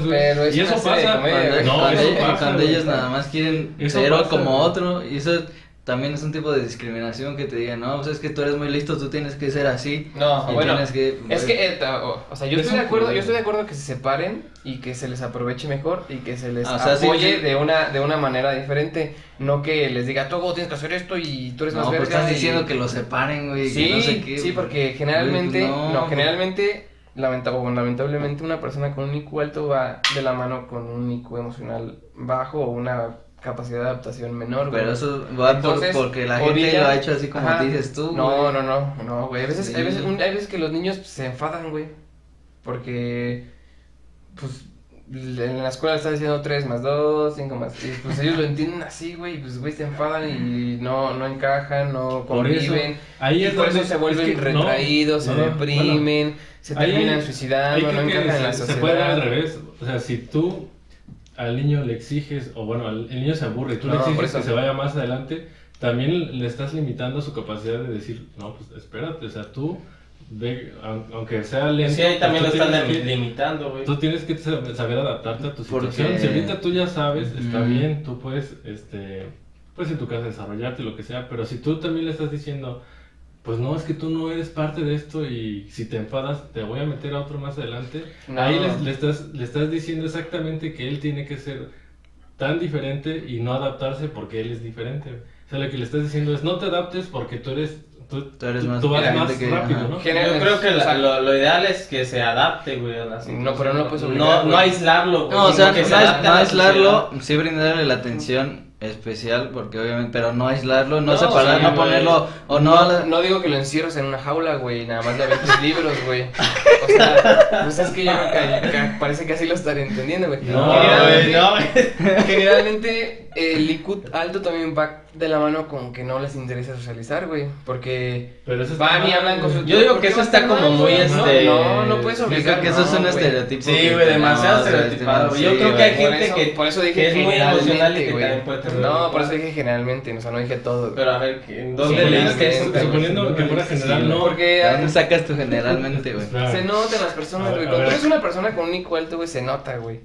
güey. Pero es y eso pasa. comedia, Cuando, güey. no, cuando eso ellos, pasa, cuando ellos nada más quieren Eso ser como otro, y eso también es un tipo de discriminación que te digan, no, pues es que tú eres muy listo, tú tienes que ser así. No, bueno, que, Es que, eh, o, o sea, yo Es estoy de acuerdo, yo estoy de acuerdo que se separen y que se les aproveche mejor y que se les Ah, o sea, sí, apoye sí. de una de una manera diferente, no que les diga, tú tienes que hacer esto y tú eres no, más pero verga estás y- diciendo que lo separen, güey, Sí, que no sé qué. sí, porque generalmente, Güey, pues no, no, generalmente lamenta- o lamentablemente una persona con un IQ alto va de la mano con un IQ emocional bajo o una capacidad de adaptación menor. Pero güey. eso va por- Entonces, porque la gente lo ha hecho así como Ajá. dices tú. No, güey. no, no, no, güey. A veces, hay, Sí. veces, un- hay veces que los niños pues, se enfadan, güey. Porque, pues, en la escuela está diciendo 3 más 2, 5 más. Y pues ellos lo entienden así, güey. y, Pues, güey, se enfadan y no, no encajan, no Por eso, conviven. ahí y es por eso se vuelven es que no, retraídos, se no, deprimen, se terminan ahí suicidando, no encajan en la sociedad. Se puede dar al revés. O sea, si tú al niño le exiges, o bueno, al, el niño se aburre y tú le No, por exiges que se vaya más adelante, también le estás limitando su capacidad de decir, no, pues espérate, o sea, tú, ve, aun- aunque sea lento, Sí, ahí también lo pues, tú están que- limitando, güey. Tú tienes que sab- saber adaptarte a tu Porque- situación. Si ahorita tú ya sabes, está Ujú. bien, tú puedes, este, pues en tu casa desarrollarte, lo que sea, pero si tú también le estás diciendo, pues no, es que tú no eres parte de esto y si te enfadas te voy a meter a otro más adelante, No. ahí le, estás, le estás diciendo exactamente que él tiene que ser tan diferente y no adaptarse porque él es diferente. O sea, lo que le estás diciendo es no te adaptes porque tú eres, tú, Tú eres tú- más tú vas más que- rápido, ajá. ¿no? General- Yo creo que la- o sea, lo, lo ideal es que se adapte, güey, a la No, pero no obligar, No, no aislarlo, güey. No, o sea, que no, se no aislarlo, sí brindarle la atención especial, porque obviamente, pero no aislarlo, no, No, separar, sí, no güey. ponerlo, o no, no, no digo que lo encierres en una jaula, güey, nada más le aventas libros, güey. O sea, pues es que yo parece que así lo estaré entendiendo, güey. No, güey, generalmente, no, güey. generalmente el IQ alto también va de la mano con que no les interesa socializar, güey, porque Pero eso van y hablan con güey. sus... Yo digo ¿por que eso está como mal, muy, güey? este, No, no, no puedes Yo obligar, creo que eso es no, un güey. estereotipo. Sí, güey, demasiado tenemos, estereotipado, este, Yo sí, creo que güey. hay Por gente eso- que- por eso dije que es muy emocional y que güey. también puede tener No, un por eso dije generalmente, o sea, no dije todo. Pero a ver, ¿en ¿dónde Sí, leíste es eso? sup- suponiendo que fuera general, no. Porque ¿De dónde sacas tú generalmente, güey? Se nota en las personas, güey. Cuando eres una persona con un IQ alto, güey, se nota, güey.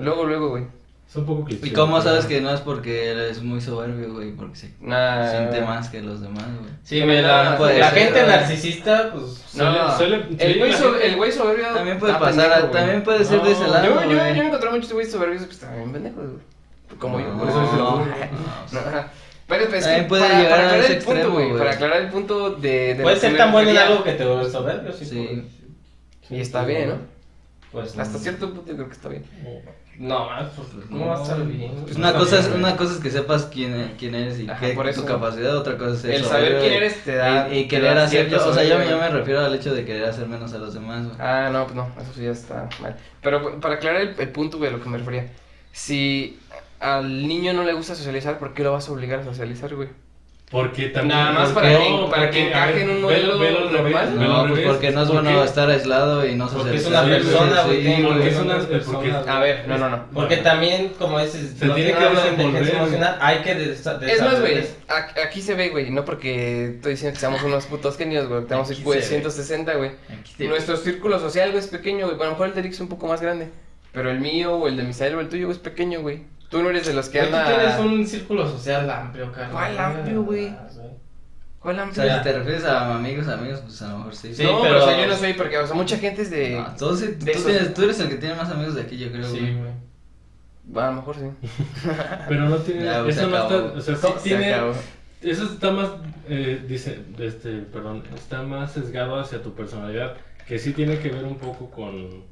Luego, luego, güey. Es un poco cliché. ¿Y cómo pero- sabes que no es porque eres muy soberbio, güey? Porque se Nah. siente más que los demás, güey. Sí, güey, la, puede la ser, gente güey. narcisista, pues... No, suele- el sí, güey so- gente- el güey soberbio. También puede pasar, pendejo, también puede ser de ese No, lado, Yo, yo, yo me encontrado muchos güeyes soberbios que están bien pendejos, güey. Como yo, por eso No, es no, no, no. Pero pues, es También que puede para, llegar para a aclarar ese el punto, extremo, güey. güey. Para aclarar el punto de. de Puede ser me tan bueno en algo que te vuelves soberbio, sí. Sí. Y está bien, ¿no? Pues, Hasta cierto punto yo creo que está bien. No, más, pues, ¿cómo va a estar bien? Pues una cosa, es, una cosa es que sepas quién, quién eres y Ajá, qué, por eso. tu capacidad, otra cosa es ser El saber quién eres te da- Y, querer da hacer, yo, o sea, yo, me refiero al hecho de querer hacer menos a los demás, güey. Ah, no, pues no, eso sí ya está mal. Pero para aclarar el, el punto, güey, a lo que me refería. Si al niño no le gusta socializar, ¿por qué lo vas a obligar a socializar, güey? Porque también. Nada más para que- no, para que porque, encaje ver, en un modelo normal. No, pues revés, porque no es ¿por bueno qué? estar aislado y no Porque es socializar. una Sí, persona, güey. Sí, porque que es una- persona, A ver, no, no, no. Porque también, como dices, Se no tiene que que hablar de inteligencia emocional, hay que desa- Es más, güey, desarrollar- aquí se ve, güey, no porque estoy diciendo que seamos unos putos genios, güey, que tenemos Aquí IQ de se ve. 160, güey. Nuestro círculo social, güey, es pequeño, güey. Bueno, a lo mejor el de Eric es un poco más grande. Pero el mío, o el de Misael, o el tuyo, güey, es pequeño, güey. Tú no eres de los que Güey, Tú anda... tienes un círculo social amplio, Carlos. ¿Cuál amplio, güey? ¿Cuál O amplio? sea, si te refieres a amigos, amigos, pues a lo mejor sí. Sí, no, pero- o sea, yo no soy, porque, o sea, mucha gente es de... No, tú, sí- de tú esos- tienes- tú eres el que tiene más amigos de aquí, yo creo. Sí, güey. güey. A lo mejor sí. Pero no tiene. Ya, güey, eso se no acabó. está. O sea, sí Se tiene. acabó. Eso está más, eh, dice, este, perdón, está más sesgado hacia tu personalidad, que sí tiene que ver un poco con,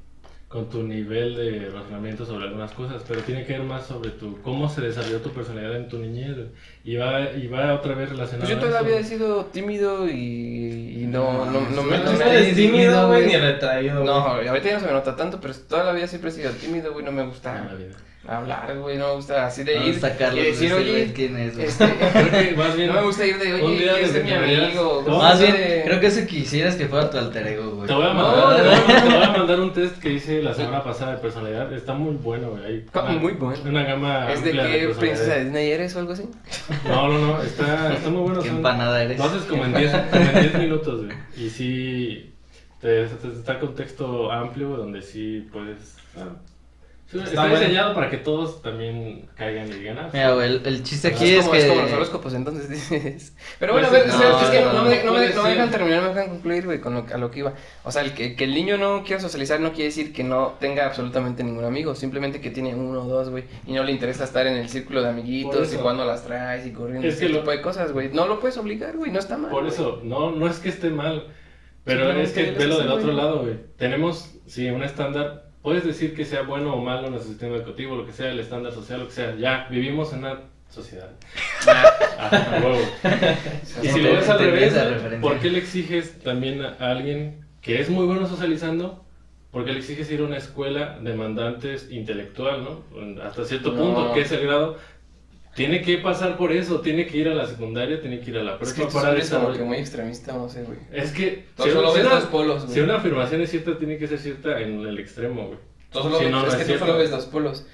con tu nivel de razonamiento sobre algunas cosas, pero tiene que ver más sobre tu, cómo se desarrolló tu personalidad en tu niñez, y va, y va otra vez relacionado Pues yo a toda la vida he sido tímido y, y no, no, no, me... No no me- eres tímido, güey, ni retraído, No, ahorita ya no se me nota tanto, pero toda la vida siempre he sido tímido, güey, no me gusta. La vida. Hablar, güey, no me gusta así de ir y decir, oye, ¿quién es, güey? este, Creo que más bien, no me gusta ir de, oye, ¿quieres ser mi desde que amigo? Más bien, de- creo que eso quisieras que fuera tu alter ego, güey. te voy a mandar, de te, voy a, verdad. te voy a mandar un test que hice la semana pasada de personalidad, está muy bueno, güey, Ah, una- muy bueno. una gama ¿Es de qué princesa de Disney eres o algo así? No, no, no, está, está muy bueno. ¿Qué son- empanada eres? Lo haces como en 10 como en 10 minutos, güey. Y sí, te, te- está contexto amplio, donde sí puedes... sí, está bueno. diseñado para que todos también caigan y digan, ah, Mira, güey, el, el chiste aquí es, es, como, que... es como los horóscopos, entonces dices. Pero bueno, Pues a ver, sí, o sea, no, es que no, no, no me, no, me, puede no me dejan ser. terminar, no me dejan concluir, güey, con lo, a lo que iba. O sea, el que, que el niño no quiera socializar no quiere decir que no tenga absolutamente ningún amigo, simplemente que tiene uno o dos, güey, y no le interesa estar en el círculo de amiguitos y eso. cuando las traes y corriendo, Es ese que lo- tipo de cosas, güey. No lo puedes obligar, güey, no está mal. Por eso, no, no es que esté mal, pero es que velo del otro güey. lado, güey. Tenemos, sí, un estándar, puedes decir que sea bueno o malo nuestro sistema educativo, lo que sea, el estándar social, lo que sea, ya, vivimos en una sociedad. Ah, a huevo. Y si lo ves al revés. ¿por qué le exiges también a alguien que es muy bueno socializando? ¿Por qué le exiges ir a una escuela demandantes intelectual, ¿no? Hasta cierto No. punto, que es el grado. Tiene que pasar por eso, tiene que ir a la secundaria, tiene que ir a la Es prepa que tú para eres como que muy extremista, no sé, güey. Es que Tú solo si ves una, dos polos, güey. si una afirmación es cierta, tiene que ser cierta en el extremo, güey. Tú solo Si ves- no, no es es que tú cierto. solo ves dos polos.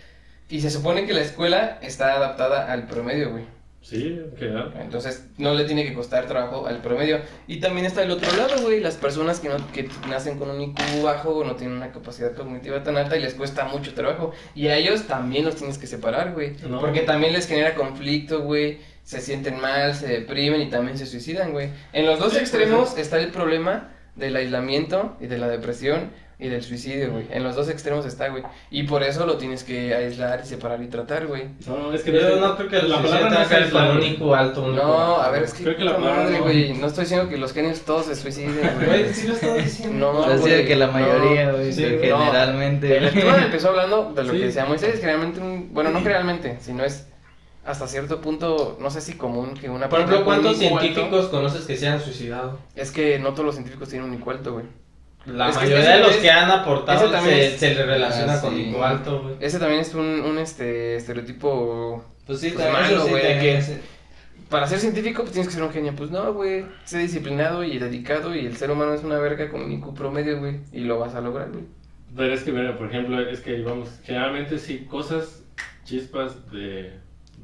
Y se supone que la escuela está adaptada al promedio, güey. Sí, general. Entonces no le tiene que costar trabajo al promedio. Y también está el otro lado, güey. Las personas que, no, que nacen con un IQ bajo o no tienen una capacidad cognitiva tan alta y les cuesta mucho trabajo. Y a ellos también los tienes que separar, güey. No. Porque también les genera conflicto, güey. Se sienten mal, se deprimen y también se suicidan, güey. En los dos Sí, extremos pues, está el problema del aislamiento y de la depresión y del suicidio, güey. En los dos extremos está, güey. Y por eso lo tienes que aislar y separar y tratar, güey. No, es que Yo no creo que la la palabra no tenga es güey. IQ alto. IQ No, a ver, es que, Creo que la palabra madre, no. güey. No estoy diciendo que los genios todos se suiciden, Güey, güey. sí lo estaba diciendo. No, O sea, sí, de güey, que la no. mayoría, güey, Sí, no. generalmente... El tema empezó hablando de lo Sí. que decía Moisés, generalmente un, bueno, no generalmente, sino es hasta cierto punto, no sé si común que una Por ejemplo, persona con un ¿cuántos científicos conoces que se han suicidado? Es que no todos los científicos tienen un IQ alto, güey. La Es mayoría de los es- que han aportado ese también se, es- se le relaciona Ah, con sí. Alto, güey. Ese también es un, un este, estereotipo Pues sí, Pues también malo, sí, güey, que- ese- Para ser científico, pues tienes que ser un genio. Pues no, güey. Sé disciplinado y dedicado. Y el ser humano es una verga con un IQ promedio, güey. Y lo vas a lograr, güey. Pero es que, mira, por ejemplo, es que vamos, generalmente sí, cosas, chispas de,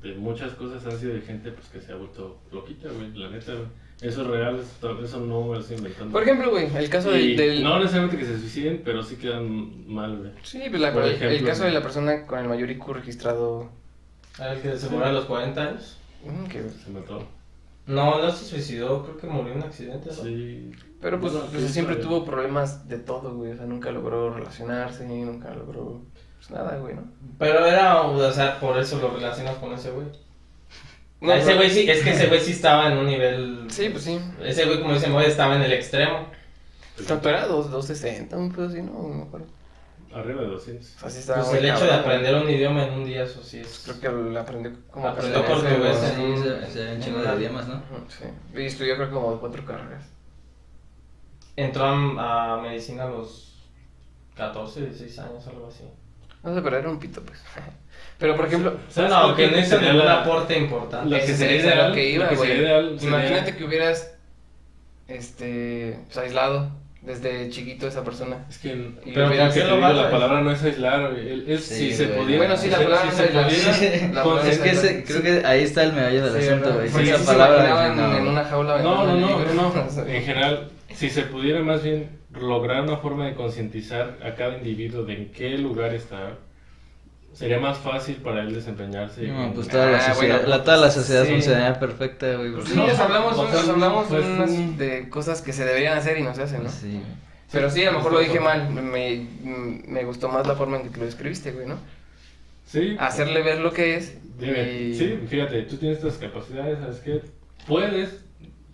de muchas cosas han sido de gente pues que se ha vuelto loquita, güey, la neta, güey. Eso es real, eso, eso no me lo estoy inventando. Por ejemplo, güey, el caso del. del- No necesariamente que se suiciden, pero sí quedan mal, güey. Sí, pues la- ejemplo, el caso güey. de la persona con el mayor IQ registrado. El que se murió a los 40 años. mm, que- Se mató. No, no se suicidó, creo que murió en un accidente. ¿no? Sí. Pero pues, pues, sí, siempre tuvo problemas de todo, güey. O sea, nunca logró relacionarse, nunca logró. Pues nada, güey, ¿no? Pero era, o sea, por eso lo relacionas con ese güey. No, ese güey sí, es que ese güey sí estaba en un nivel. Sí, pues sí. Ese güey, como dice Moy, estaba en el extremo. ¿Cuánto era? ¿Dos- 260, un pedo así, no? No me acuerdo. Arriba de 200. O sea, sí estaba Pues muy el hecho de aprender un idioma en un día, eso sí es. Creo que lo aprendió como Aprendió portugués en ¿no? Sí, un chingo de idiomas, ¿no? Sí. Y estudió creo que como cuatro carreras. Entró a, a medicina a los 14, 16 años, algo así. No sé, pero era un pito, pues. Pero por ejemplo, ¿Sabes No, aunque que no hizo ningún aporte importante. Lo que sería es ideal, lo que iba, lo que güey. sería ideal sería- Imagínate que hubieras este pues, aislado desde chiquito a esa persona. Es que, Y pero hubiera que te lo digo, vas la palabra no es aislar, güey. El- es Sí, si se güey. pudiera. Bueno, sí, la palabra si no se es aislar. Es que ese- creo que ahí está el meollo del Sí, asunto, güey. Si sí esa palabra no. en una jaula No, no, no, no. En general, si se pudiera más bien lograr una forma de concientizar a cada individuo de en qué lugar está, sería más fácil para él desempeñarse. No, en- pues toda la Ah, sociedad, bueno, la, toda la pues, sociedad sí. funcionaría perfecta, güey. Sí, porque- No, nos hablamos, o sea, nos hablamos pues, unas de cosas que se deberían hacer y no se hacen, ¿no? Sí. Pero sí, a lo mejor lo dije mal. Me, me gustó más la forma en que lo describiste, güey, ¿no? Sí. Hacerle ver lo que es. Dime, y- Sí, fíjate, tú tienes estas capacidades, ¿sabes qué? Puedes,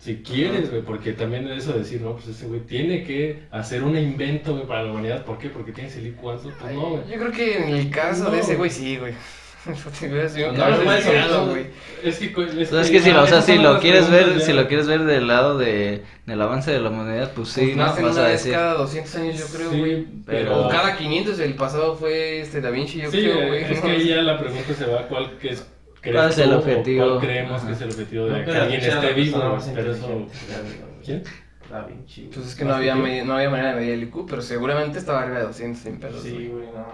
si quieres, güey, porque también eso de decir, no, pues ese güey tiene que hacer un invento, güey, para la humanidad. ¿Por qué? Porque IQ alto. Pues no, güey. Yo creo que en el caso de No. ese güey, sí, güey. No, es que- deseado, güey. Es que, es Entonces, que si, lo- o sea, si lo quieres ver, si lo quieres ver del lado de, del avance de la humanidad, pues sí, Pues ¿no? Vas una a vez decir. cada 200 años, yo creo, Sí, güey. pero- O cada 500, el pasado fue este Da Vinci, yo Sí, creo, güey. es que ahí ya la pregunta se va, ¿cuál que es? Crees ¿Cuál es el tú objetivo? ¿Cuál creemos Ajá. que es el objetivo de No, que alguien esté vivo? Pero eso... ¿Quién? Da Vinci. Pues es que no había, no había manera de medir el IQ, pero seguramente estaba arriba de 200 sin pedos, Sí, güey. no.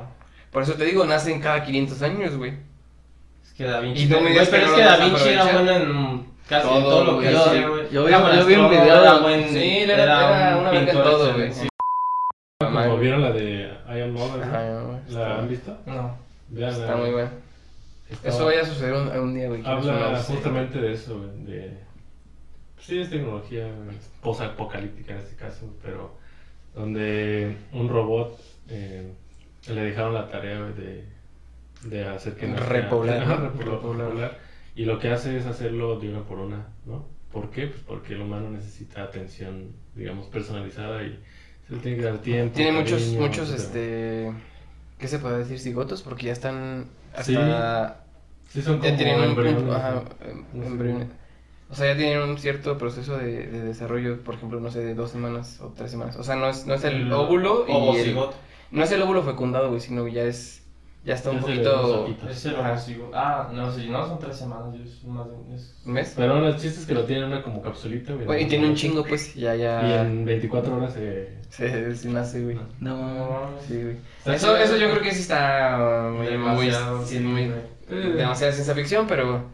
Por eso te digo, nacen cada 500 años, güey. Es que Da Vinci. Y no me digas pero es que Da Vinci era bueno en casi Todo, en todo lo que güey. hacía, Yo- güey. yo vi- Era yo vi un video- Era buen, Sí, él era- era una verga en todo, güey. Como vieron la de I Am Mother, ¿La han visto? No. Vean, Está muy bueno. Eso vaya a suceder un, un día, güey. Habla justamente de eso, güey, de... Sí, es tecnología post-apocalíptica en este caso, pero donde un robot eh, le dejaron la tarea güey, de, de hacer que... Repoblar, ¿no? repoblar, Repoblar. Y lo que hace es hacerlo de una por una, ¿no? ¿Por qué? Pues porque el humano necesita atención, digamos, personalizada y se le tiene que dar tiempo. Tiene muchos, cariño, muchos, este... ¿Qué se puede decir? Cigotos, porque ya están hasta... Sí, son ya tienen un embriones, punto, ajá, ¿no? em- embriones. O sea, ya tienen un cierto proceso de, de desarrollo, por ejemplo, no sé, de dos semanas o tres semanas. O sea, no es, no es el óvulo y el, no es el óvulo fecundado, güey, sino ya es, ya está un Es los poquito... Es el. Ah, no, sí, no son tres semanas. Es más de. Es... ¿Un mes? Pero bueno, el chiste es que lo tienen una como capsulita, güey. Y tiene un chingo, pues, ya, Y ya... en 24 horas se... Se, se nace, güey. No. Sí, güey. Eso, eso yo creo que sí está muy, muy, Demasiado, sí, sí, muy- Eh. demasiada ciencia ficción, pero,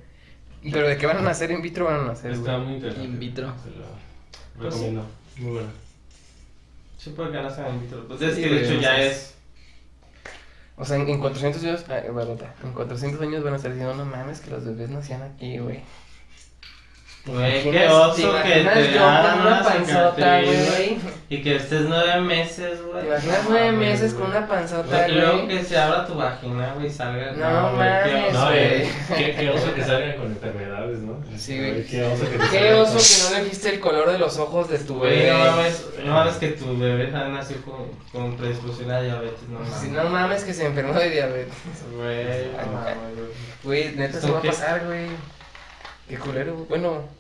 pero de que van a nacer in vitro, van a nacer, Está güey. muy interesante. In vitro. Se lo Pues recomiendo. Muy bueno. Sí, porque ganas en vitro. Pues es Sí, que de hecho ya es. O sea, en, en 400 años, ah, en 400 años van a estar diciendo, no mames, que los bebés nacían aquí, güey. Güey, ¿Te qué oso que te una panzota, güey? Y que estés nueve meses, güey. ¿Te imaginas nueve meses con una panzota, Y luego que se abra tu vagina, güey, salga. No mames, güey. eh, qué, qué oso que salgan con enfermedades, ¿no? Sí, güey. Qué oso que te Qué oso que no le dijiste el color de los ojos de tu bebé. no mames, no mames que tu bebé nació con, con predisposición a diabetes, no mames. Si no mames que se enfermó de diabetes. Güey, no mames, güey. Güey, neta se ¿Esto va a pasar, güey. Qué culero. Bueno,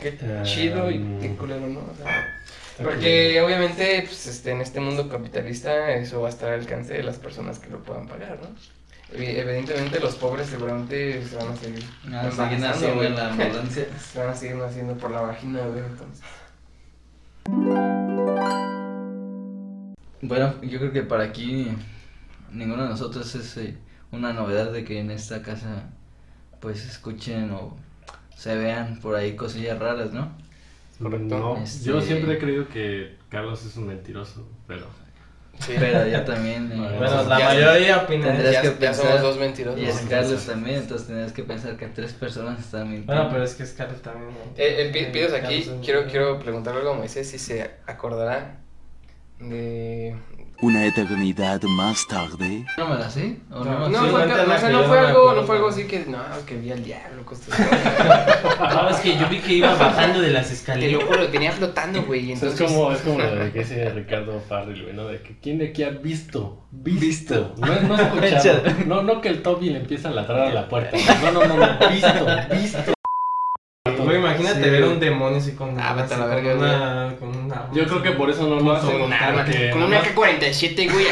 qué Ah, chido y mm. qué culero, ¿no? O sea, Está porque obviamente, pues, este, en este mundo capitalista, eso va a estar al alcance de las personas que lo puedan pagar, ¿no? Evi- Evidentemente los pobres seguramente se van a seguir Ah, seguir embarazando, naciendo güey. en la ambulancia. Se van a seguir naciendo por la vagina, güey, entonces. Bueno, yo creo que para aquí ninguno de nosotros es eh, una novedad de que en esta casa pues escuchen o se vean por ahí cosillas raras, ¿no? Correcto. No, Este- Yo siempre he creído que Carlos es un mentiroso, pero... Sí. Pero yo también. eh, Bueno, la mayoría opina ya, que ya somos pensar- dos mentirosos. Y es Carlos también, entonces tendrías que pensar que tres personas están mintiendo. Bueno, pero es que es Carlos también. Eh, eh, pi- pidos aquí, quiero, quiero preguntarle algo a Moisés si se acordará de... Una eternidad más tarde. ¿No me la sé? ¿O no, fue, o sea, no fue no me algo, no fue algo así que, no, que vi al diablo, No, es que yo vi que iba bajando de las Te lo escaleras. juro, venía flotando, güey, y O sea, entonces... es como, es como lo de que dice Ricardo Farrell, güey, ¿no? De que quién de aquí ha visto, visto, no, no escuchado, no, no que el Toby le empieza a ladrar a la puerta, no, no, no, no, visto, visto. Güey, imagínate Sí. ver un demonio así con, Ah, vete a la verga, con una, con Yo creo que por eso no lo hacen. Con un arma, Con una más- K-47, güey.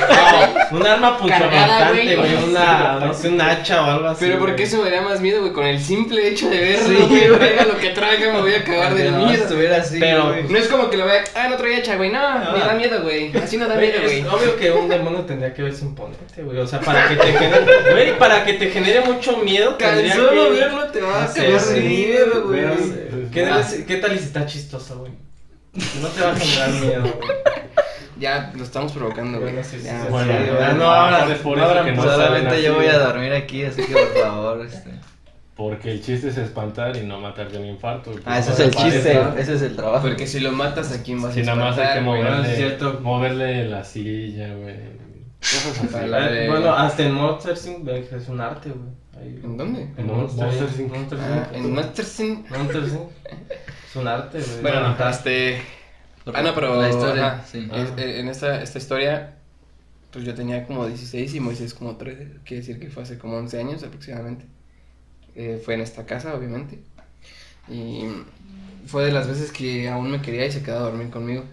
Un arma punzocortante, güey. una, no sé, un hacha o algo así. Pero ¿por qué eso me da más miedo, güey? Con el simple hecho de verlo, Sí, güey. lo que traiga, me voy a cagar de No, miedo. estuviera así, Pero- güey. No es como que lo vea, ah, no traía hacha, güey. No, me da miedo, güey. Así no da Güey, miedo, es güey. obvio que un demonio tendría que verse imponente, güey. O sea, para que te genere, güey, para que te genere mucho miedo, Tan solo que... verlo te va a de miedo, güey. Vean, ¿Qué, ah, ¿Qué tal y si está chistoso, güey? No te va a generar miedo, güey. Ya lo estamos provocando, güey. Bueno, sí, sí, Ya. Bueno, Sí, no hablan- de por eso que no Solamente yo voy a dormir aquí, así que por favor, este. Porque el chiste es espantar y no matar de un infarto. Ah, ese es el chiste, ese es el trabajo. Porque si lo matas, ¿a quién vas Si a nada más hay que espantar, güey? no, es moverle, cierto. moverle la silla, güey. Eh, Bueno, hasta en Monster que es un arte, güey. Ahí- ¿En dónde? En Mon- Monster. Monster Ah, Inc. en. Monster Inc. Es un arte, güey. Bueno, Ajá. este... Ah, no, pero... La historia, ajá, sí. es- eh, en esta, esta historia, pues yo tenía como 16 y Moisés como 13. Quiere decir que fue hace como 11 años aproximadamente. Eh, fue en esta casa, obviamente. Y fue de las veces que aún me quería y se quedaba a dormir conmigo.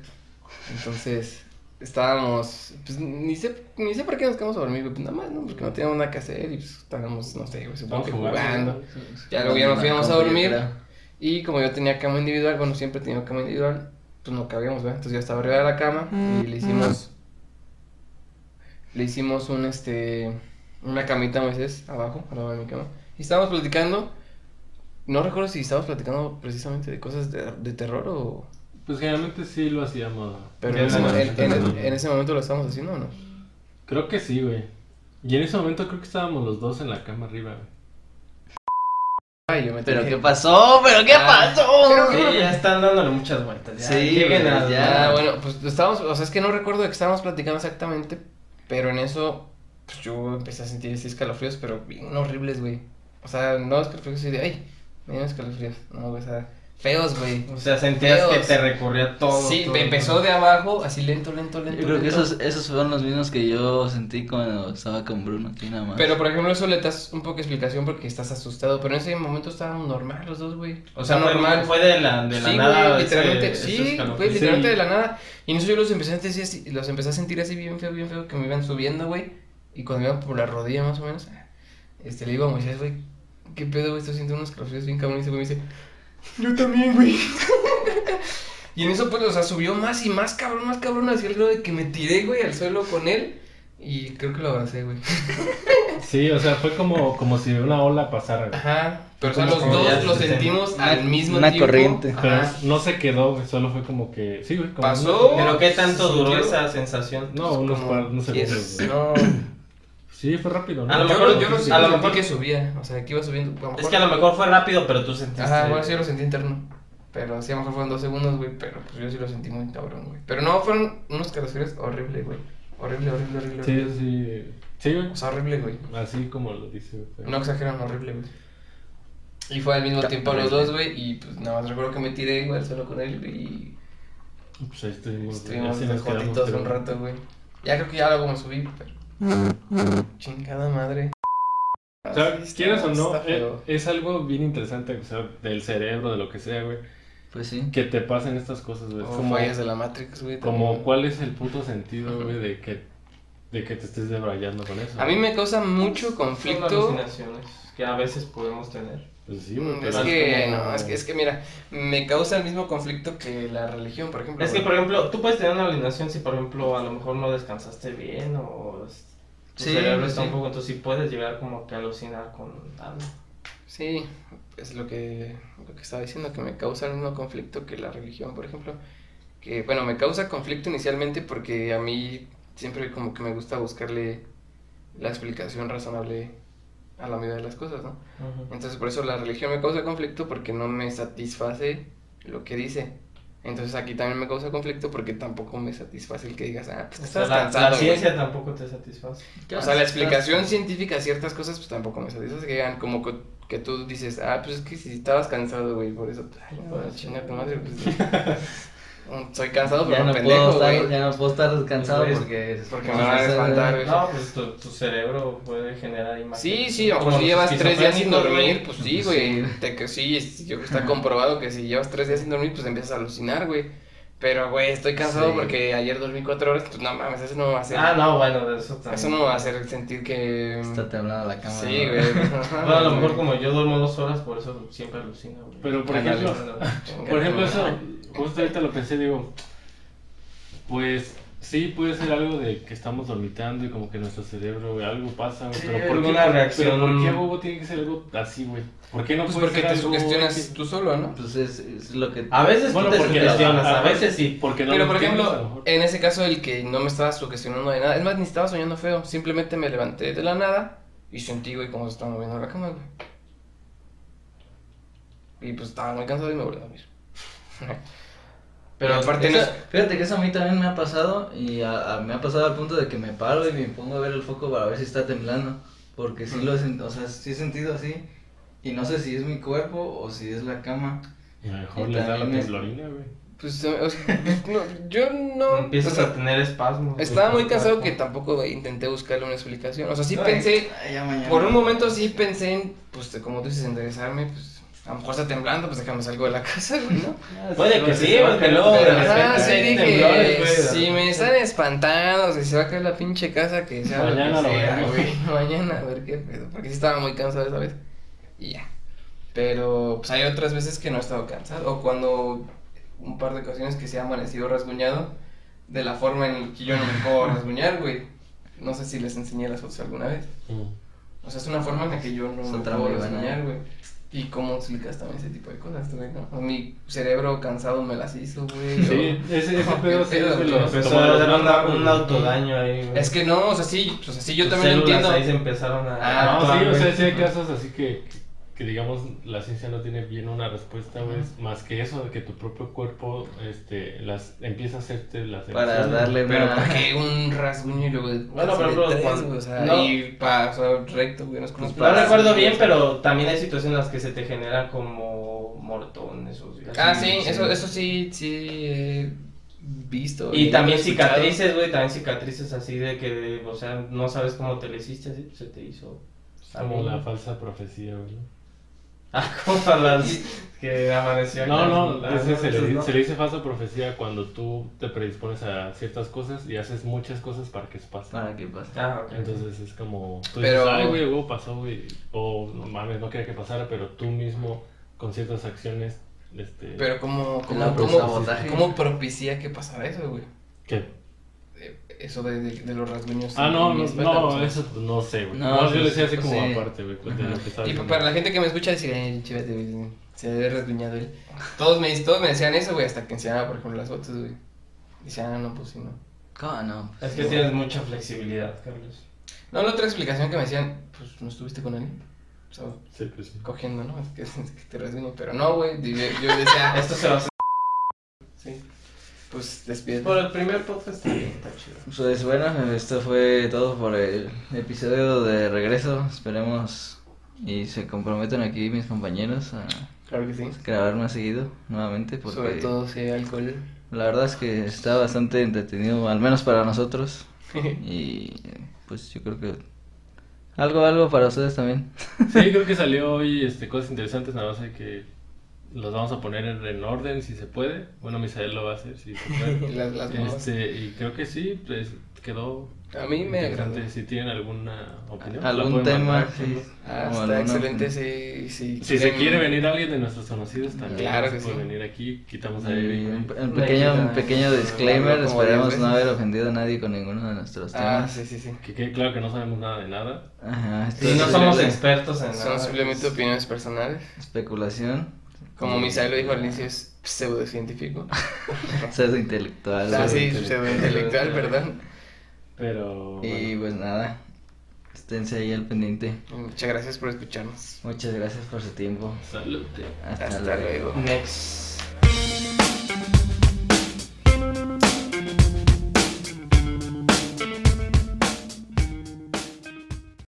Entonces, estábamos... Pues ni sé, ni sé por qué nos quedamos a dormir. Pues nada más, ¿no? Porque no teníamos nada que hacer y pues estábamos, no sé, supongo que jugando. jugando. Ya luego ya nos fuimos a dormir. creo. Y como yo tenía cama individual, bueno, siempre he tenido cama individual, pues no cabíamos, ¿verdad? Entonces yo estaba arriba de la cama y le hicimos. Le hicimos un, este. Una camita a Moisés abajo, al lado de mi cama. Y estábamos platicando. No recuerdo si estábamos platicando precisamente de cosas de, de terror o. Pues generalmente sí lo hacíamos. Pero en ese, en ese momento lo estábamos haciendo o no. Creo que sí, güey. Y en ese momento creo que estábamos los dos en la cama arriba, güey. Ay, yo me ¿Pero qué pasó? ¿Pero qué Ah, pasó? Sí, ya están dándole muchas vueltas. Ya. Sí, Lleguen güey, a. ya. Ah, bueno, pues estábamos, o sea, es que no recuerdo de qué estábamos platicando exactamente, pero en eso, pues yo empecé a sentir así escalofríos, pero bien horribles, güey. O sea, no escalofríos así de, ay, me dieron escalofríos, no, güey, o sea, feos, güey. O sea, sentías que te recorría todo. Sí, todo, me empezó de abajo, así lento, lento, lento. Yo creo que esos, esos fueron los mismos que yo sentí cuando estaba con Bruno aquí nada más. Pero, por ejemplo, eso le das un poco de explicación porque estás asustado, pero en ese momento estábamos normal los dos, güey. O sea, normal. Fue de la, de la sí, nada. güey, literalmente, ese sí, güey, literalmente Sí. de la nada. Y en eso yo los empecé a sentir así, los empecé a sentir así bien feo, bien feo, que me iban subiendo, güey. Y cuando iban por la rodilla más o menos, este, le digo a Moisés, güey, ¿qué pedo, güey? Estoy sintiendo unos escalofríos bien cabrón. Y ese güey me dice, yo también, güey. y en eso, pues, o sea, subió más y más cabrón, más cabrón, hacia el grado de que me tiré, güey, al suelo con él. Y creo que lo abracé, güey. Sí, o sea, fue como, como si una ola pasara, güey. Ajá. Pero, o sea, los dos lo se- sentimos una- al mismo una tiempo. corriente. Pero Ajá. no se quedó, güey, solo fue como que... Sí, güey. como Pasó. Pero qué tanto duró esa sensación. No, unos, como par- unos segundos, güey. No, Sí, fue rápido, ¿no? A lo yo, mejor- yo lo, a lo mejor- que subía, o sea, que iba subiendo. a lo Es que a lo mejor fue rápido, pero tú sentiste. Ajá, bueno, sí yo lo sentí interno. Pero sí, a lo mejor fueron dos segundos, güey, pero pues yo sí lo sentí muy cabrón, güey. Pero no, fueron unos escalofríos horribles, güey. Horrible, horrible, horrible. Sí, horrible. sí. Sí, güey. O sea, horrible, güey. Así como lo dice, güey. No exageran, horrible, güey. Y fue al mismo tiempo los dos, güey, y pues nada más recuerdo que me tiré, güey, solo con él, güey, y Pues ahí estuvimos. estuvimos pero- un rato, güey. Ya creo que ya luego me subí, pero... Chingada madre. O sea, Sí, está- quieras o no, está eh, es algo bien interesante, o sea, del cerebro, de lo que sea, güey, Pues sí. que te pasen estas cosas, güey. Es O como, fallas de la Matrix, güey. como también. cuál es el puto sentido, güey, de que, de que te estés debrayando con eso. A mí güey? me causa mucho Son conflicto. alucinaciones que a veces podemos tener. Pues sí, güey, Es que, como- no, es que, es que mira, me causa el mismo conflicto que la religión, por ejemplo. Es que, güey. por ejemplo, tú puedes tener una alucinación si, por ejemplo, a lo mejor no descansaste bien o tu Sí, cerebro está sí. un poco, entonces sí puedes llegar como que a alucinar con algo. Sí, es lo que, lo que estaba diciendo, que me causa el mismo conflicto que la religión, por ejemplo. Que, bueno, me causa conflicto inicialmente porque a mí siempre como que me gusta buscarle la explicación razonable a la medida de las cosas, ¿no? Entonces por eso la religión me causa conflicto porque no me satisface lo que dice. Entonces aquí también me causa conflicto porque tampoco me satisface el que digas, ah, pues O estás la, cansado. la güey". ciencia tampoco te satisface. O sea, la explicación científica a ciertas cosas, pues tampoco me satisface. Que digan como que, que tú dices, ah, pues es que si estabas cansado, güey, por eso, ay, no, chinga tu madre, pues. Estoy cansado, Ya pero no, pendejo, puedo estar, ya no puedo estar descansado Pues, porque... porque me van a espantar, güey. No, pues tu, tu cerebro puede generar imágenes. Sí, sí, a lo Como mejor si llevas tres días sin dormir, güey. pues sí, güey. Te que sí, que está comprobado que si llevas tres días sin dormir, pues empiezas a alucinar, güey. Pero, güey, estoy cansado Sí. porque ayer dormí cuatro horas, pues no mames, eso no me va a hacer. Ah, no, bueno, de eso también. Eso no me va a hacer sentir que. Está temblando la cama. Sí, ¿no? güey. Bueno, a lo mejor como yo duermo dos horas, por eso siempre alucino, güey. Pero, por ejemplo, Por ejemplo, eso, justo ahorita lo pensé, digo, pues sí puede ser algo de que estamos dormitando y como que nuestro cerebro, güey, algo pasa, güey, Sí, pero ¿por alguna qué, reacción. Pero ¿por qué a huevo tiene que ser algo así, güey? ¿Por qué no Pues puede porque ser te algo sugestionas tú solo, ¿no? Pues es, es lo que... A veces Bueno, tú te sugestionas, a- a veces sí. Porque no Pero lo por ejemplo, en ese caso el que no me estaba sugestionando de nada, es más, ni estaba soñando feo, simplemente me levanté de la nada y sentí, güey, cómo se estaba moviendo la cama, güey. Y pues estaba muy cansado y me volví a dormir. Pero aparte no Eso- es- Fíjate que eso a mí también me ha pasado y a- a- me ha pasado al punto de que me paro y me pongo a ver el foco para ver si está temblando. Porque sí lo he sentido, o sea, sí he sentido así. Y no sé si es mi cuerpo o si es la cama. Y a lo mejor y les da la temblorina, güey. Pues, o sea, no, yo no... Empiezas o sea, a tener espasmos. Estaba muy cansado cuerpo. que tampoco intenté buscarle una explicación. O sea, sí Ay. pensé, Ay, ya mañana. por un momento sí pensé en, pues, como tú dices, enderezarme, pues, a lo mejor está temblando, pues déjame salgo de la casa, güey, ¿no? Puede que sí, porque luego de Ah, sí, dije, güey. si me están espantando, si se va a caer la pinche casa, que sea Mañana lo que sea, güey. Mañana, a ver qué pedo, porque sí estaba muy cansado esa vez. Y ya. Pero, pues hay otras veces que no he estado cansado, o cuando un par de ocasiones que se ha amanecido rasguñado, de la forma en que yo no me puedo rasguñar, güey. No sé si les enseñé las fotos alguna vez. O sea, es una forma en la que yo no me puedo rasguñar, güey. Y cómo explicas también ese tipo de cosas, ¿no? Mi cerebro cansado me las hizo, güey. Sí, o- ese, ese pedo sí es los... Empezó a raros, un güey. autodaño ahí, güey. Es que no, o sea, sí, o sea, sí, yo Tus también lo entiendo. ahí se empezaron a... Ah, No, actuar, sí, o sea, sí hay casos así que, que digamos la ciencia no tiene bien una respuesta, güey, más que eso, de que tu propio cuerpo este, las, empieza a hacerte las Para emociones. darle Pero. ¿para qué un rasguño y luego Bueno, ejemplo, tres, cuando- güey? O sea, no. y pa, o sea, recto, güey, no No recuerdo bien, pero también hay situaciones en las que se te generan como mortones o Ah, sí, eso, eso sí, sí he visto. Y he también escuchado. cicatrices, güey, también cicatrices así de que, o sea, no sabes cómo te le hiciste, así se te hizo. Es como la falsa profecía, güey. ¿No? Ah, como para las que amaneció. No, no, las- se, le, no. se le dice falsa profecía cuando tú te predispones a ciertas cosas y haces muchas cosas para que eso pase. Para que pase. Ah, ok. Entonces es como, tú Pero- dices, ay, güey, huevo pasó, güey, o no mames, no quería que pasara, pero tú mismo con ciertas acciones, este... Pero como, como, como. ¿cómo propicia que pasara eso, güey? ¿Qué? Eh, Eso de, de, de los rasguños. Ah, no, no, no, pues, eso no sé, güey. No, No, yo pues, decía así pues, como aparte, güey, lo estaba Y para la gente que me escucha decir, ay, chivate, güey, se debe haber rasguñado él. Todos me, todos me decían eso, güey, hasta que enseñaba, por ejemplo, las fotos, güey. Decían, ah, no, pues sí, no. ¿Cómo no? Es que tienes mucha flexibilidad, Carlos. No, la otra explicación que me decían, pues no estuviste con alguien. O sea, Sí, pues sí. cogiendo, ¿no? Es que, es que te rasguño. Pero no, güey, yo, yo decía, Esto se va a hacer. Sí. Pues despídete. Por el primer podcast está bien, está chido. Pues bueno, esto fue todo por el episodio de regreso. Esperemos y se comprometen aquí mis compañeros a Claro que sí. grabar más seguido nuevamente porque Sobre todo si hay alcohol. la verdad es que está bastante entretenido, al menos para nosotros. Y pues yo creo que algo, algo para ustedes también. Sí, creo que salió hoy este, cosas interesantes, nada más hay que los vamos a poner en, en orden si se puede. Bueno, Misael lo va a hacer si se puede. Las, las. Este, y creo que sí, pues quedó A mí me interesante. agradó. Si tienen alguna opinión, Algún tema, mandar. sí. Ah, está alguna excelente, sí. Si se quieren- quiere venir alguien de nuestros conocidos también, Claro se que puede sí. venir aquí, quitamos a Y Eric. un, un pequeño, un pequeño disclaimer, esperemos no haber ofendido a nadie con ninguno de nuestros Ah, temas. sí, sí, sí. Que quede claro que no sabemos nada de nada. Ajá, Sí, no somos expertos en Son nada. simplemente pues. opiniones personales. especulación. Como Misael lo dijo al inicio, es pseudocientífico. Pseudo intelectual. Ah, sí, pseudointelectual, ¿verdad? Pero. Y bueno. pues nada, esténse ahí al pendiente. Muchas gracias por escucharnos. Muchas gracias por su tiempo. Salud. Hasta, Hasta luego. luego. Next.